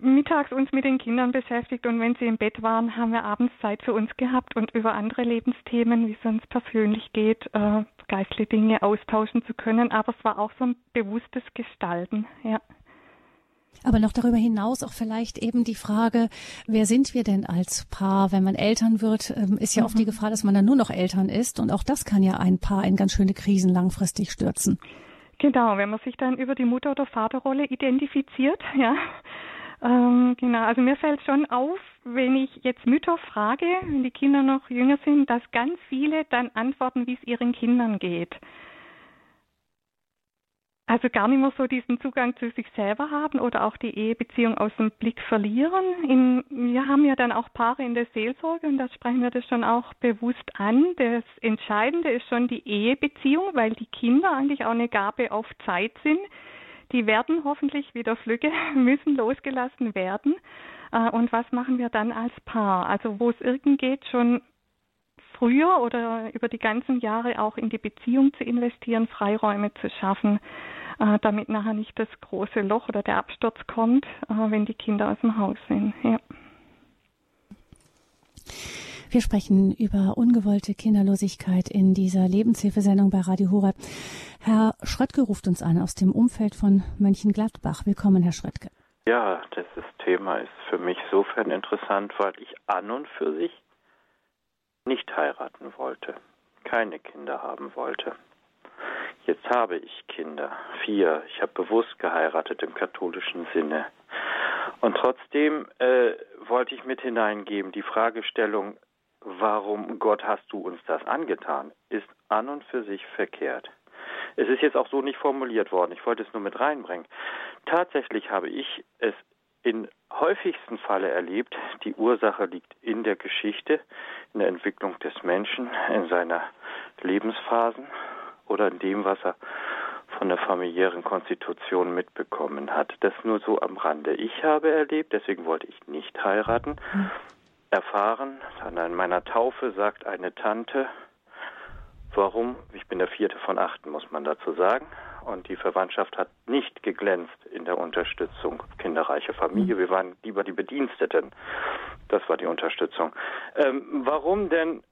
mittags uns mit den Kindern beschäftigt und wenn sie im Bett waren, haben wir abends Zeit für uns gehabt und über andere Lebensthemen, wie es uns persönlich geht, äh, geistliche Dinge austauschen zu können. Aber es war auch so ein bewusstes Gestalten, ja. Aber noch darüber hinaus auch vielleicht eben die Frage, wer sind wir denn als Paar? Wenn man Eltern wird, ähm, ist ja mhm. oft die Gefahr, dass man dann nur noch Eltern ist. Und auch das kann ja ein Paar in ganz schöne Krisen langfristig stürzen. Genau, wenn man sich dann über die Mutter- oder Vaterrolle identifiziert, ja, Ähm, genau, also mir fällt schon auf, wenn ich jetzt Mütter frage, wenn die Kinder noch jünger sind, dass ganz viele dann antworten, wie es ihren Kindern geht. Also gar nicht mehr so diesen Zugang zu sich selber haben oder auch die Ehebeziehung aus dem Blick verlieren. In, wir haben ja dann auch Paare in der Seelsorge und da sprechen wir das schon auch bewusst an. Das Entscheidende ist schon die Ehebeziehung, weil die Kinder eigentlich auch eine Gabe auf Zeit sind. Die werden hoffentlich wieder flügge, müssen losgelassen werden. Äh, und was machen wir dann als Paar? Also wo es irgend geht, schon früher oder über die ganzen Jahre auch in die Beziehung zu investieren, Freiräume zu schaffen, äh, damit nachher nicht das große Loch oder der Absturz kommt, äh, wenn die Kinder aus dem Haus sind. Ja. Wir sprechen über ungewollte Kinderlosigkeit in dieser Lebenshilfesendung bei Radio Horeb. Herr Schröttke ruft uns an aus dem Umfeld von Mönchengladbach. Willkommen, Herr Schröttke. Ja, dieses Thema ist für mich sofern interessant, weil ich an und für sich nicht heiraten wollte, keine Kinder haben wollte. Jetzt habe ich Kinder, vier. Ich habe bewusst geheiratet im katholischen Sinne. Und trotzdem äh, wollte ich mit hineingeben, die Fragestellung, warum Gott hast du uns das angetan, ist an und für sich verkehrt. Es ist jetzt auch so nicht formuliert worden. Ich wollte es nur mit reinbringen. Tatsächlich habe ich es in häufigsten Falle erlebt, die Ursache liegt in der Geschichte, in der Entwicklung des Menschen, in seiner Lebensphasen oder in dem, was er von der familiären Konstitution mitbekommen hat. Das nur so am Rande. Ich habe erlebt, deswegen wollte ich nicht heiraten, hm. Erfahren, an meiner Taufe sagt eine Tante, warum, ich bin der vierte von achten, muss man dazu sagen, und die Verwandtschaft hat nicht geglänzt in der Unterstützung kinderreiche Familie. Wir waren lieber die Bediensteten. Das war die Unterstützung. Ähm, warum denn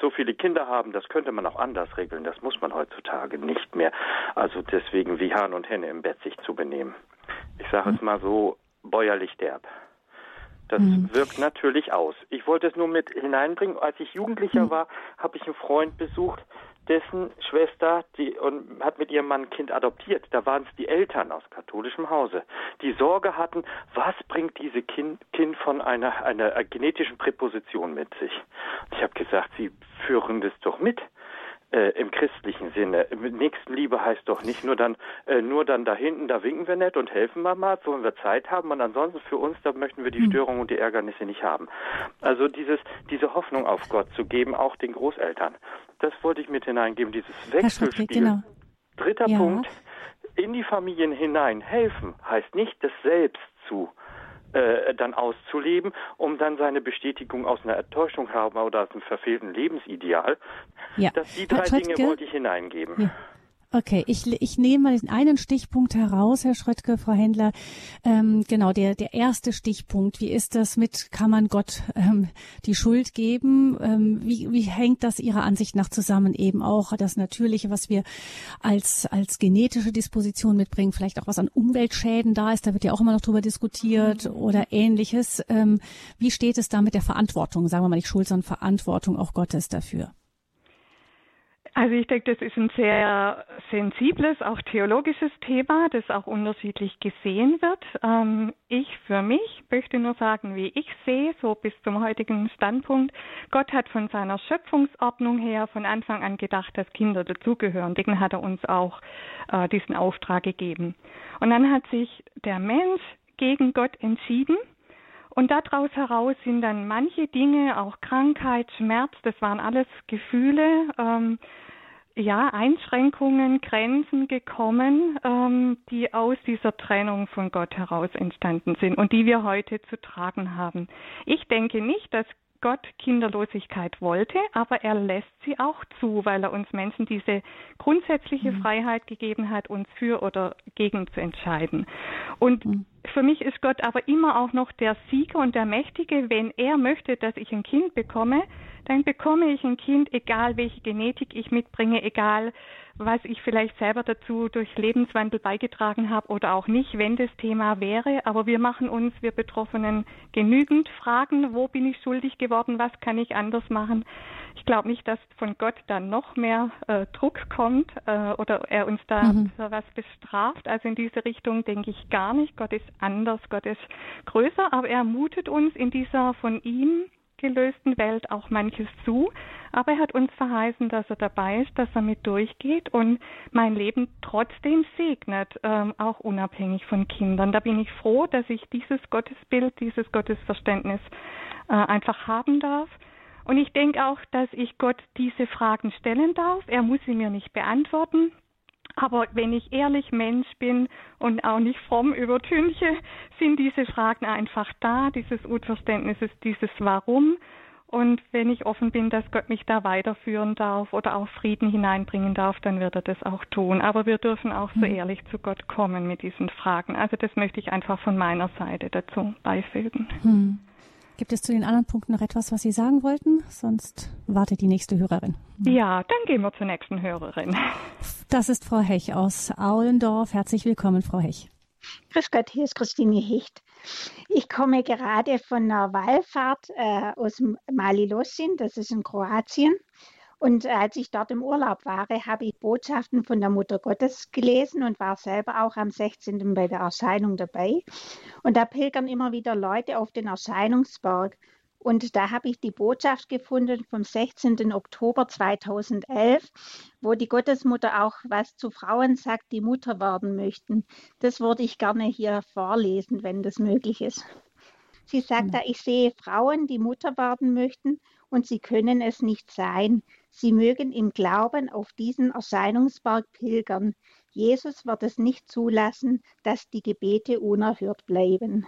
so viele Kinder haben, das könnte man auch anders regeln. Das muss man heutzutage nicht mehr. Also deswegen wie Hahn und Henne im Bett sich zu benehmen. Ich sage es mal so bäuerlich derb. Das mhm. wirkt natürlich aus. Ich wollte es nur mit hineinbringen. Als ich Jugendlicher mhm. war, habe ich einen Freund besucht, dessen Schwester die und hat mit ihrem Mann ein Kind adoptiert. Da waren es die Eltern aus katholischem Hause, die Sorge hatten, was bringt diese Kind, kind von einer, einer genetischen Präposition mit sich. ich habe gesagt, sie führen das doch mit äh, im christlichen Sinne. Nächstenliebe heißt doch nicht nur dann, äh, nur dann da hinten, da winken wir nett und helfen wir mal, wollen wir Zeit haben und ansonsten für uns, da möchten wir die hm. Störungen und die Ärgernisse nicht haben. Also dieses, diese Hoffnung auf Gott zu geben, auch den Großeltern, das wollte ich mit hineingeben, dieses Wechselspiel. Genau. Dritter ja. Punkt, in die Familien hinein helfen heißt nicht das Selbst zu äh, dann auszuleben, um dann seine Bestätigung aus einer Enttäuschung haben oder aus einem verfehlten Lebensideal. Ja. Das, die drei Dinge wollte ich hineingeben. Ja. Okay, ich, ich nehme mal einen Stichpunkt heraus, Herr Schröttke, Frau Händler. Ähm, genau, der, der erste Stichpunkt. Wie ist das mit, kann man Gott ähm, die Schuld geben? Ähm, wie, wie hängt das Ihrer Ansicht nach zusammen? Eben auch das Natürliche, was wir als, als genetische Disposition mitbringen, vielleicht auch was an Umweltschäden da ist, da wird ja auch immer noch drüber diskutiert mhm. oder ähnliches. Ähm, wie steht es da mit der Verantwortung, sagen wir mal nicht Schuld, sondern Verantwortung auch Gottes dafür? Also ich denke, das ist ein sehr sensibles, auch theologisches Thema, das auch unterschiedlich gesehen wird. Ähm, ich für mich möchte nur sagen, wie ich sehe, so bis zum heutigen Standpunkt, Gott hat von seiner Schöpfungsordnung her von Anfang an gedacht, dass Kinder dazugehören. Deswegen hat er uns auch äh, diesen Auftrag gegeben. Und dann hat sich der Mensch gegen Gott entschieden. Und daraus heraus sind dann manche Dinge, auch Krankheit, Schmerz, das waren alles Gefühle, ähm, ja, Einschränkungen, Grenzen gekommen, ähm, die aus dieser Trennung von Gott heraus entstanden sind und die wir heute zu tragen haben. Ich denke nicht, dass Gott Kinderlosigkeit wollte, aber er lässt sie auch zu, weil er uns Menschen diese grundsätzliche mhm. Freiheit gegeben hat, uns für oder gegen zu entscheiden. Und mhm. für mich ist Gott aber immer auch noch der Sieger und der Mächtige, wenn er möchte, dass ich ein Kind bekomme, dann bekomme ich ein Kind, egal welche Genetik ich mitbringe, egal was ich vielleicht selber dazu durch Lebenswandel beigetragen habe oder auch nicht, wenn das Thema wäre. Aber wir machen uns, wir Betroffenen, genügend Fragen, wo bin ich schuldig geworden, was kann ich anders machen. Ich glaube nicht, dass von Gott dann noch mehr äh, Druck kommt äh, oder er uns da mhm. für was bestraft. Also in diese Richtung denke ich gar nicht. Gott ist anders, Gott ist größer, aber er mutet uns in dieser von ihm gelösten Welt auch manches zu. Aber er hat uns verheißen, dass er dabei ist, dass er mit durchgeht und mein Leben trotzdem segnet, ähm, auch unabhängig von Kindern. Da bin ich froh, dass ich dieses Gottesbild, dieses Gottesverständnis äh, einfach haben darf. Und ich denke auch, dass ich Gott diese Fragen stellen darf. Er muss sie mir nicht beantworten. Aber wenn ich ehrlich Mensch bin und auch nicht fromm übertünche, sind diese Fragen einfach da, dieses Unverständnis, dieses Warum. Und wenn ich offen bin, dass Gott mich da weiterführen darf oder auch Frieden hineinbringen darf, dann wird er das auch tun. Aber wir dürfen auch so mhm. ehrlich zu Gott kommen mit diesen Fragen. Also das möchte ich einfach von meiner Seite dazu beifügen. Hm. Gibt es zu den anderen Punkten noch etwas, was Sie sagen wollten? Sonst wartet die nächste Hörerin. Ja, dann gehen wir zur nächsten Hörerin. Das ist Frau Hech aus Aulendorf. Herzlich willkommen, Frau Hech. Grüß Gott, hier ist Christine Hecht. Ich komme gerade von einer Wallfahrt äh, aus Malilosin, das ist in Kroatien. Und als ich dort im Urlaub war, habe ich Botschaften von der Mutter Gottes gelesen und war selber auch am 16. bei der Erscheinung dabei. Und da pilgern immer wieder Leute auf den Erscheinungsberg. Und da habe ich die Botschaft gefunden vom 16. Oktober 2011, wo die Gottesmutter auch was zu Frauen sagt, die Mutter werden möchten. Das würde ich gerne hier vorlesen, wenn das möglich ist. Sie sagt da, ich sehe Frauen, die Mutter werden möchten und sie können es nicht sein. Sie mögen im Glauben auf diesen Erscheinungsberg pilgern. Jesus wird es nicht zulassen, dass die Gebete unerhört bleiben.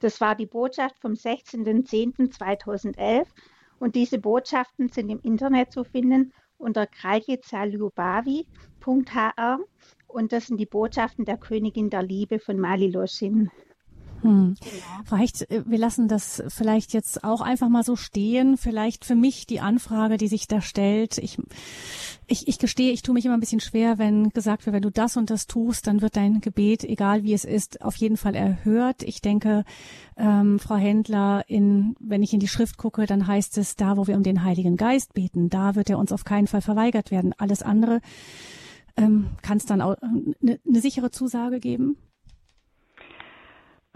Das war die Botschaft vom 16.10.2011 und diese Botschaften sind im Internet zu finden unter kraljicalubavi.hr und das sind die Botschaften der Königin der Liebe von Mali Losin. Hm. Genau. Frau Hecht, äh, wir lassen das vielleicht jetzt auch einfach mal so stehen. Vielleicht für mich die Anfrage, die sich da stellt. Ich, ich, ich gestehe, ich tue mich immer ein bisschen schwer, wenn gesagt wird, wenn du das und das tust, dann wird dein Gebet, egal wie es ist, auf jeden Fall erhört. Ich denke, ähm, Frau Händler, in, wenn ich in die Schrift gucke, dann heißt es, da wo wir um den Heiligen Geist beten, da wird er uns auf keinen Fall verweigert werden. Alles andere ähm, kann es dann auch eine, äh, eine sichere Zusage geben?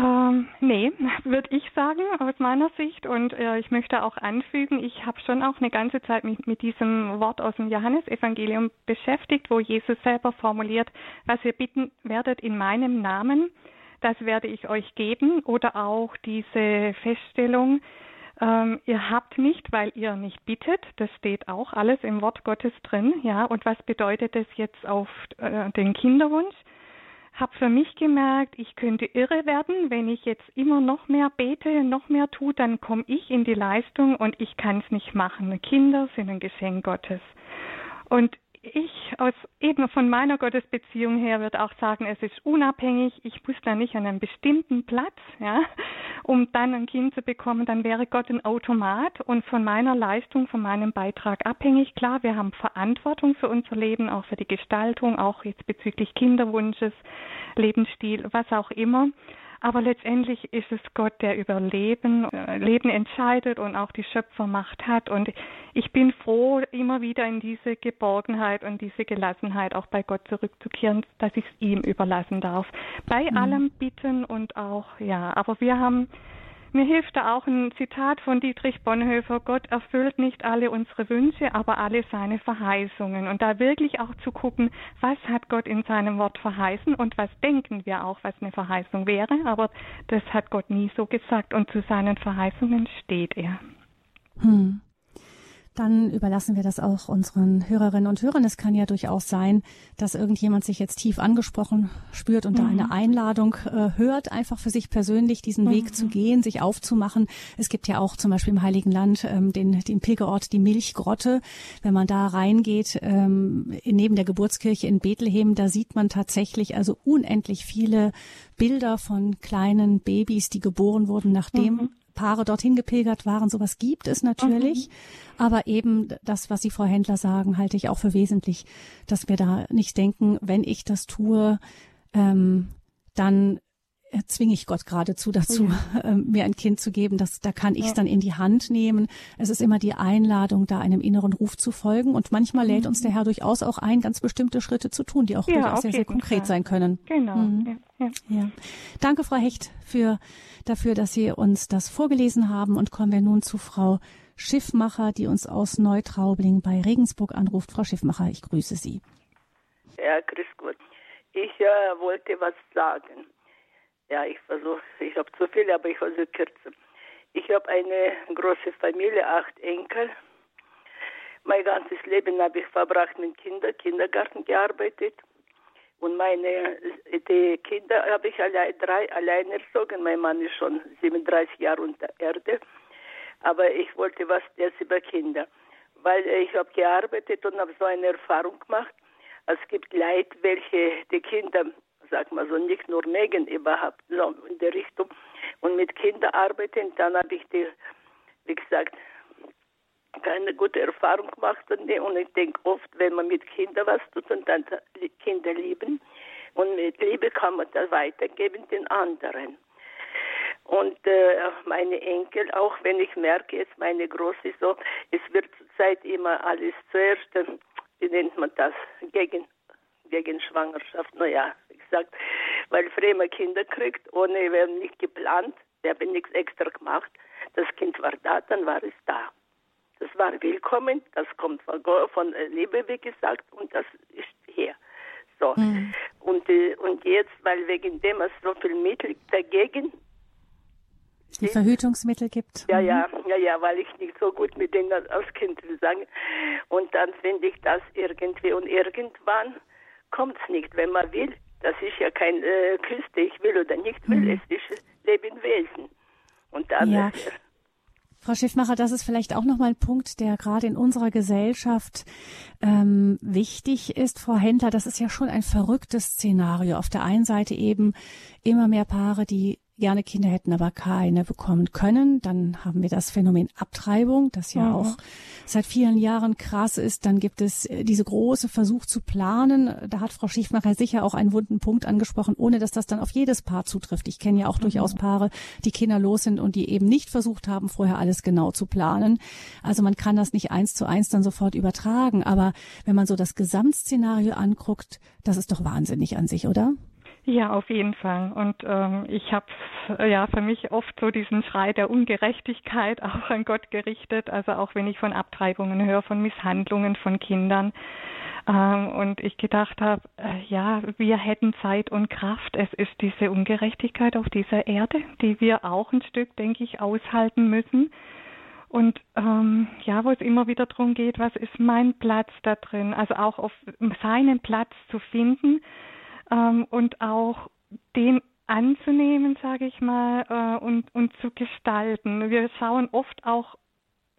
Ähm, nee, würde ich sagen, aus meiner Sicht. Und äh, ich möchte auch anfügen, ich habe schon auch eine ganze Zeit mit, mit diesem Wort aus dem Johannesevangelium beschäftigt, wo Jesus selber formuliert, was ihr bitten werdet in meinem Namen, das werde ich euch geben. Oder auch diese Feststellung, ähm, ihr habt nicht, weil ihr nicht bittet. Das steht auch alles im Wort Gottes drin. Ja, und was bedeutet das jetzt auf äh, den Kinderwunsch? Habe für mich gemerkt, ich könnte irre werden, wenn ich jetzt immer noch mehr bete, noch mehr tue, dann komme ich in die Leistung und ich kann es nicht machen. Kinder sind ein Geschenk Gottes. Und ich aus eben von meiner Gottesbeziehung her würde auch sagen, es ist unabhängig. Ich muss da nicht an einem bestimmten Platz, ja, um dann ein Kind zu bekommen. Dann wäre Gott ein Automat und von meiner Leistung, von meinem Beitrag abhängig. Klar, wir haben Verantwortung für unser Leben, auch für die Gestaltung, auch jetzt bezüglich Kinderwunsches, Lebensstil, was auch immer. Aber letztendlich ist es Gott, der über Leben, äh, Leben entscheidet und auch die Schöpfermacht hat. Und ich bin froh, immer wieder in diese Geborgenheit und diese Gelassenheit auch bei Gott zurückzukehren, dass ich es ihm überlassen darf. Bei mhm. allem Bitten und auch, ja, aber wir haben mir hilft da auch ein Zitat von Dietrich Bonhoeffer, Gott erfüllt nicht alle unsere Wünsche, aber alle seine Verheißungen. Und da wirklich auch zu gucken, was hat Gott in seinem Wort verheißen und was denken wir auch, was eine Verheißung wäre. Aber das hat Gott nie so gesagt und zu seinen Verheißungen steht er. Hm dann überlassen wir das auch unseren Hörerinnen und Hörern. Es kann ja durchaus sein, dass irgendjemand sich jetzt tief angesprochen spürt und mhm. da eine Einladung äh, hört, einfach für sich persönlich diesen mhm. Weg zu gehen, sich aufzumachen. Es gibt ja auch zum Beispiel im Heiligen Land ähm, den, den Pilgerort, die Milchgrotte. Wenn man da reingeht, ähm, neben der Geburtskirche in Bethlehem, da sieht man tatsächlich also unendlich viele Bilder von kleinen Babys, die geboren wurden, nachdem mhm. Paare dorthin gepilgert waren. Sowas gibt es natürlich. Mhm. Aber eben das, was Sie, Frau Händler, sagen, halte ich auch für wesentlich, dass wir da nicht denken, wenn ich das tue, ähm, dann zwinge ich Gott geradezu dazu, ja. äh, mir ein Kind zu geben. Das, da kann ich es ja. dann in die Hand nehmen. Es ist immer die Einladung, da einem inneren Ruf zu folgen. Und manchmal lädt uns der Herr durchaus auch ein, ganz bestimmte Schritte zu tun, die auch ja, durchaus sehr, sehr konkret Fall. sein können. Genau. Mhm. Ja, Danke, Frau Hecht, für, dafür, dass Sie uns das vorgelesen haben. Und kommen wir nun zu Frau Schiffmacher, die uns aus Neutraubling bei Regensburg anruft. Frau Schiffmacher, ich grüße Sie. Ja, grüß Gott. Ich äh, wollte was sagen. Ja, ich versuche, ich habe zu viel, aber ich versuche kürzer. Ich habe eine große Familie, acht Enkel. Mein ganzes Leben habe ich verbracht mit Kindern, Kindergarten gearbeitet. Und meine die Kinder habe ich allein, drei allein erzogen. Mein Mann ist schon 37 Jahre unter Erde. Aber ich wollte was jetzt über Kinder. Weil ich habe gearbeitet und habe so eine Erfahrung gemacht. Es gibt Leid, welche die Kinder, sag mal so, nicht nur mögen überhaupt, so in der Richtung. Und mit Kindern arbeiten, dann habe ich die, wie gesagt, keine gute Erfahrung gemacht. Und ich denke oft, wenn man mit Kindern was tut und dann Kinder lieben, und mit Liebe kann man das weitergeben den anderen. Und äh, meine Enkel, auch wenn ich merke, jetzt meine Große so, es wird zurzeit immer alles zuerst, wie nennt man das, gegen, gegen Schwangerschaft, naja, gesagt, weil Fremer Kinder kriegt, ohne, wir haben nicht geplant, wir haben nichts extra gemacht. Das Kind war da, dann war es da. Das war willkommen, das kommt von, von Liebe, wie gesagt, und das ist hier. So. Mhm. Und, äh, und jetzt, weil wegen dem es so viel Mittel dagegen die Verhütungsmittel gibt. Ja, ja, mhm. ja, ja, weil ich nicht so gut mit denen auskenne, sagen. Und dann finde ich das irgendwie und irgendwann kommt es nicht, wenn man will. Das ist ja kein äh, Küste, ich will oder nicht will, mhm. es ist Lebewesen. Und dann ja. Frau Schiffmacher, das ist vielleicht auch nochmal ein Punkt, der gerade in unserer Gesellschaft ähm, wichtig ist. Frau Händler, das ist ja schon ein verrücktes Szenario. Auf der einen Seite eben immer mehr Paare, die gerne Kinder hätten, aber keine bekommen können. Dann haben wir das Phänomen Abtreibung, das ja mhm. auch seit vielen Jahren krass ist. Dann gibt es äh, diese große Versuch zu planen. Da hat Frau Schiefmacher sicher auch einen wunden Punkt angesprochen, ohne dass das dann auf jedes Paar zutrifft. Ich kenne ja auch mhm. durchaus Paare, die kinderlos sind und die eben nicht versucht haben, vorher alles genau zu planen. Also man kann das nicht eins zu eins dann sofort übertragen. Aber wenn man so das Gesamtszenario anguckt, das ist doch wahnsinnig an sich, oder? Ja, auf jeden Fall. Und ähm, ich habe äh, ja für mich oft so diesen Schrei der Ungerechtigkeit auch an Gott gerichtet. Also auch wenn ich von Abtreibungen höre, von Misshandlungen von Kindern. Ähm, und ich gedacht habe, äh, ja, wir hätten Zeit und Kraft. Es ist diese Ungerechtigkeit auf dieser Erde, die wir auch ein Stück, denke ich, aushalten müssen. Und ähm, ja, wo es immer wieder darum geht, was ist mein Platz da drin? Also auch auf seinen Platz zu finden ähm, und auch den anzunehmen, sage ich mal, äh, und, und zu gestalten. Wir schauen oft auch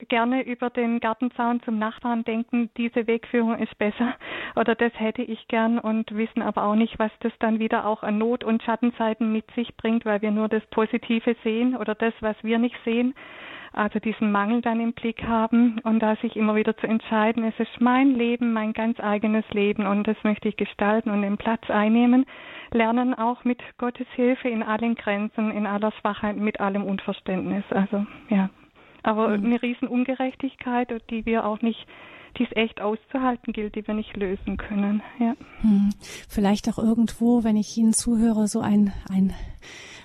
gerne über den Gartenzaun zum Nachbarn denken, diese Wegführung ist besser oder das hätte ich gern und wissen aber auch nicht, was das dann wieder auch an Not- und Schattenseiten mit sich bringt, weil wir nur das Positive sehen oder das, was wir nicht sehen also diesen Mangel dann im Blick haben und da sich immer wieder zu entscheiden, es ist mein Leben, mein ganz eigenes Leben und das möchte ich gestalten und den Platz einnehmen, lernen auch mit Gottes Hilfe in allen Grenzen, in aller Schwachheit, mit allem Unverständnis. Also ja, aber mhm. eine Riesenungerechtigkeit, die wir auch nicht die es echt auszuhalten gilt, die wir nicht lösen können. Ja. Hm. Vielleicht auch irgendwo, wenn ich Ihnen zuhöre, so ein, ein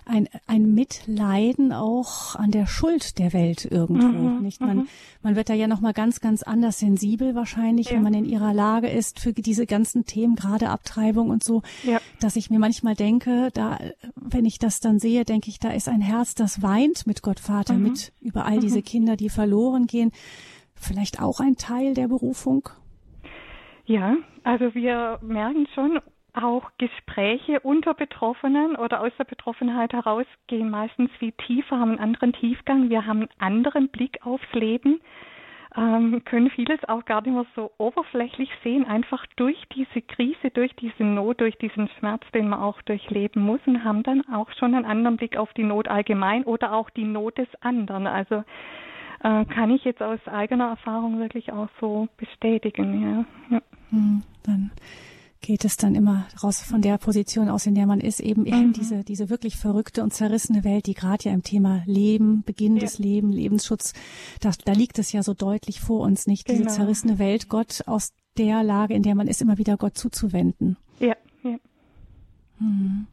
ein, ein Mitleiden auch an der Schuld der Welt irgendwo. Mhm, nicht man, mhm. man wird da ja noch mal ganz, ganz anders sensibel wahrscheinlich, ja. wenn man in ihrer Lage ist für diese ganzen Themen, gerade Abtreibung und so, ja. dass ich mir manchmal denke, da, wenn ich das dann sehe, denke ich, da ist ein Herz, das weint mit Gott Vater, mhm. mit über all diese mhm. Kinder, die verloren gehen. Vielleicht auch ein Teil der Berufung? Ja, also wir merken schon, auch Gespräche unter Betroffenen oder aus der Betroffenheit heraus gehen meistens viel tiefer, haben einen anderen Tiefgang. Wir haben einen anderen Blick aufs Leben, ähm, können vieles auch gar nicht mehr so oberflächlich sehen, einfach durch diese Krise, durch diese Not, durch diesen Schmerz, den man auch durchleben muss und haben dann auch schon einen anderen Blick auf die Not allgemein oder auch die Not des anderen. Also äh, kann ich jetzt aus eigener Erfahrung wirklich auch so bestätigen. Ja. ja. Hm, dann geht es dann immer raus von der Position aus, in der man ist, eben in mhm. diese, diese wirklich verrückte und zerrissene Welt, die gerade ja im Thema Leben, Beginn ja. des Lebens, Lebensschutz, da, da liegt es ja so deutlich vor uns, nicht? Diese genau. zerrissene Welt, Gott aus der Lage, in der man ist, immer wieder Gott zuzuwenden. Ja, ja. Hm.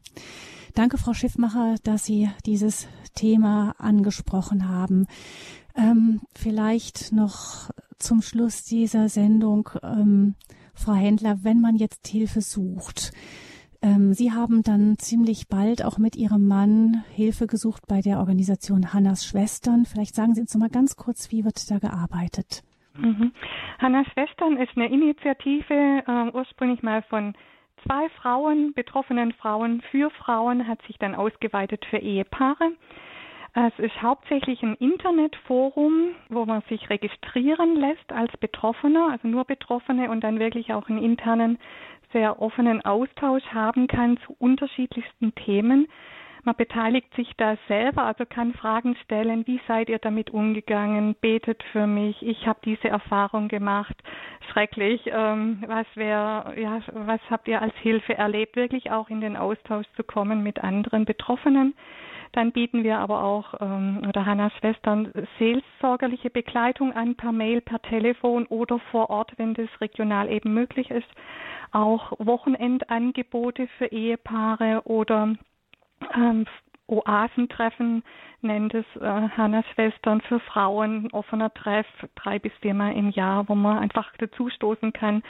Danke, Frau Schiffmacher, dass Sie dieses Thema angesprochen haben. Ähm, vielleicht noch zum Schluss dieser Sendung, ähm, Frau Händler, wenn man jetzt Hilfe sucht. Ähm, Sie haben dann ziemlich bald auch mit Ihrem Mann Hilfe gesucht bei der Organisation Hannas Schwestern. Vielleicht sagen Sie uns noch mal ganz kurz, wie wird da gearbeitet? Mhm. Hannas Schwestern ist eine Initiative, äh, ursprünglich mal von zwei Frauen, betroffenen Frauen für Frauen, hat sich dann ausgeweitet für Ehepaare. Es ist hauptsächlich ein Internetforum, wo man sich registrieren lässt als Betroffener, also nur Betroffene und dann wirklich auch einen internen, sehr offenen Austausch haben kann zu unterschiedlichsten Themen. Man beteiligt sich da selber, also kann Fragen stellen, wie seid ihr damit umgegangen, betet für mich, ich habe diese Erfahrung gemacht, schrecklich, ähm, was wäre, ja, was habt ihr als Hilfe erlebt, wirklich auch in den Austausch zu kommen mit anderen Betroffenen. Dann bieten wir aber auch ähm, oder Hannas Schwestern seelsorgerliche Begleitung an per Mail, per Telefon oder vor Ort, wenn das regional eben möglich ist. Auch Wochenendangebote für Ehepaare oder ähm, Oasentreffen nennt es äh, Hannas Schwestern für Frauen, offener Treff, drei bis viermal im Jahr, wo man einfach dazustoßen kann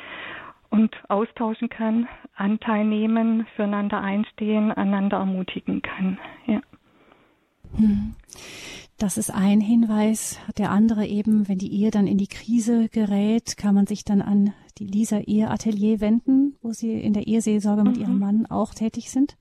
und austauschen kann, Anteil nehmen, füreinander einstehen, einander ermutigen kann. Ja. Hm. Das ist ein Hinweis. Der andere eben, wenn die Ehe dann in die Krise gerät, kann man sich dann an die Lisa Eheatelier wenden, wo Sie in der Eheseelsorge mit mhm. Ihrem Mann auch tätig sind.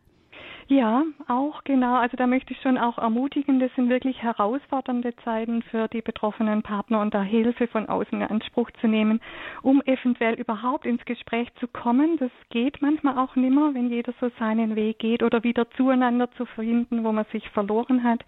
Ja, auch genau. Also da möchte ich schon auch ermutigen, das sind wirklich herausfordernde Zeiten für die betroffenen Partner und da Hilfe von außen in Anspruch zu nehmen, um eventuell überhaupt ins Gespräch zu kommen. Das geht manchmal auch nimmer, wenn jeder so seinen Weg geht oder wieder zueinander zu finden, wo man sich verloren hat.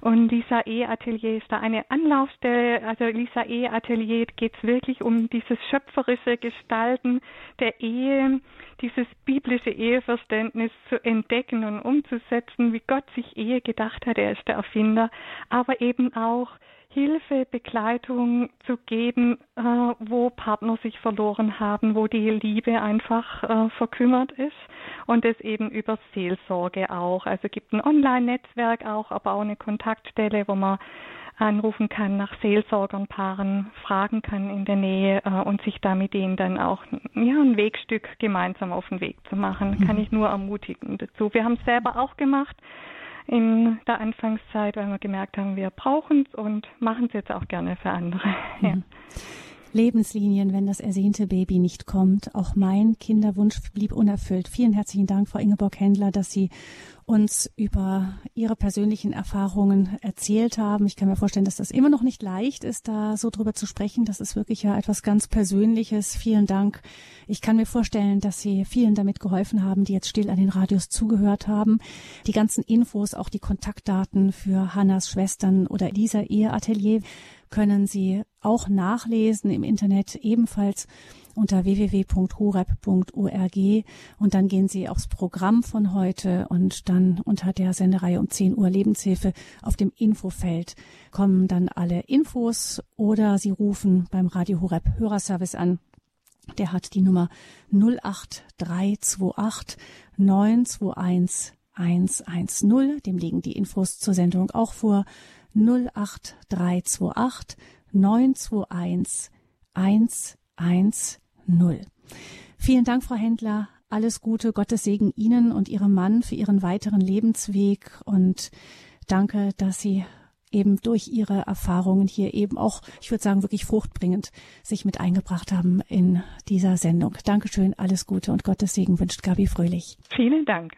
Und Lisa E. Atelier ist da eine Anlaufstelle. Also Lisa E. Atelier geht es wirklich um dieses schöpferische Gestalten der Ehe, dieses biblische Eheverständnis zu entdecken und umzusetzen, wie Gott sich Ehe gedacht hat. Er ist der Erfinder, aber eben auch Hilfe, Begleitung zu geben, äh, wo Partner sich verloren haben, wo die Liebe einfach äh, verkümmert ist und es eben über Seelsorge auch. Also gibt ein Online-Netzwerk auch, aber auch eine Kontaktstelle, wo man anrufen kann nach Seelsorgern, Paaren, fragen kann in der Nähe äh, und sich da mit ihnen dann auch ja, ein Wegstück gemeinsam auf den Weg zu machen, mhm. kann ich nur ermutigen dazu. Wir haben es selber auch gemacht in der Anfangszeit, weil wir gemerkt haben, wir brauchen es und machen es jetzt auch gerne für andere. Ja. Lebenslinien, wenn das ersehnte Baby nicht kommt. Auch mein Kinderwunsch blieb unerfüllt. Vielen herzlichen Dank, Frau Ingeborg Händler, dass Sie uns über Ihre persönlichen Erfahrungen erzählt haben. Ich kann mir vorstellen, dass das immer noch nicht leicht ist, da so drüber zu sprechen. Das ist wirklich ja etwas ganz Persönliches. Vielen Dank. Ich kann mir vorstellen, dass Sie vielen damit geholfen haben, die jetzt still an den Radios zugehört haben. Die ganzen Infos, auch die Kontaktdaten für Hannas Schwestern oder Elisa Eheatelier können Sie auch nachlesen im Internet ebenfalls unter www.horeb.org und dann gehen Sie aufs Programm von heute und dann unter der Sendereihe um 10 Uhr Lebenshilfe auf dem Infofeld kommen dann alle Infos oder Sie rufen beim Radio Horeb Hörerservice an. Der hat die Nummer 08328 921 110. Dem liegen die Infos zur Sendung auch vor. 08328 921 110. Vielen Dank, Frau Händler. Alles Gute, Gottes Segen Ihnen und Ihrem Mann für Ihren weiteren Lebensweg und danke, dass Sie eben durch Ihre Erfahrungen hier eben auch, ich würde sagen, wirklich fruchtbringend sich mit eingebracht haben in dieser Sendung. Dankeschön, alles Gute und Gottes Segen wünscht Gabi Fröhlich. Vielen Dank.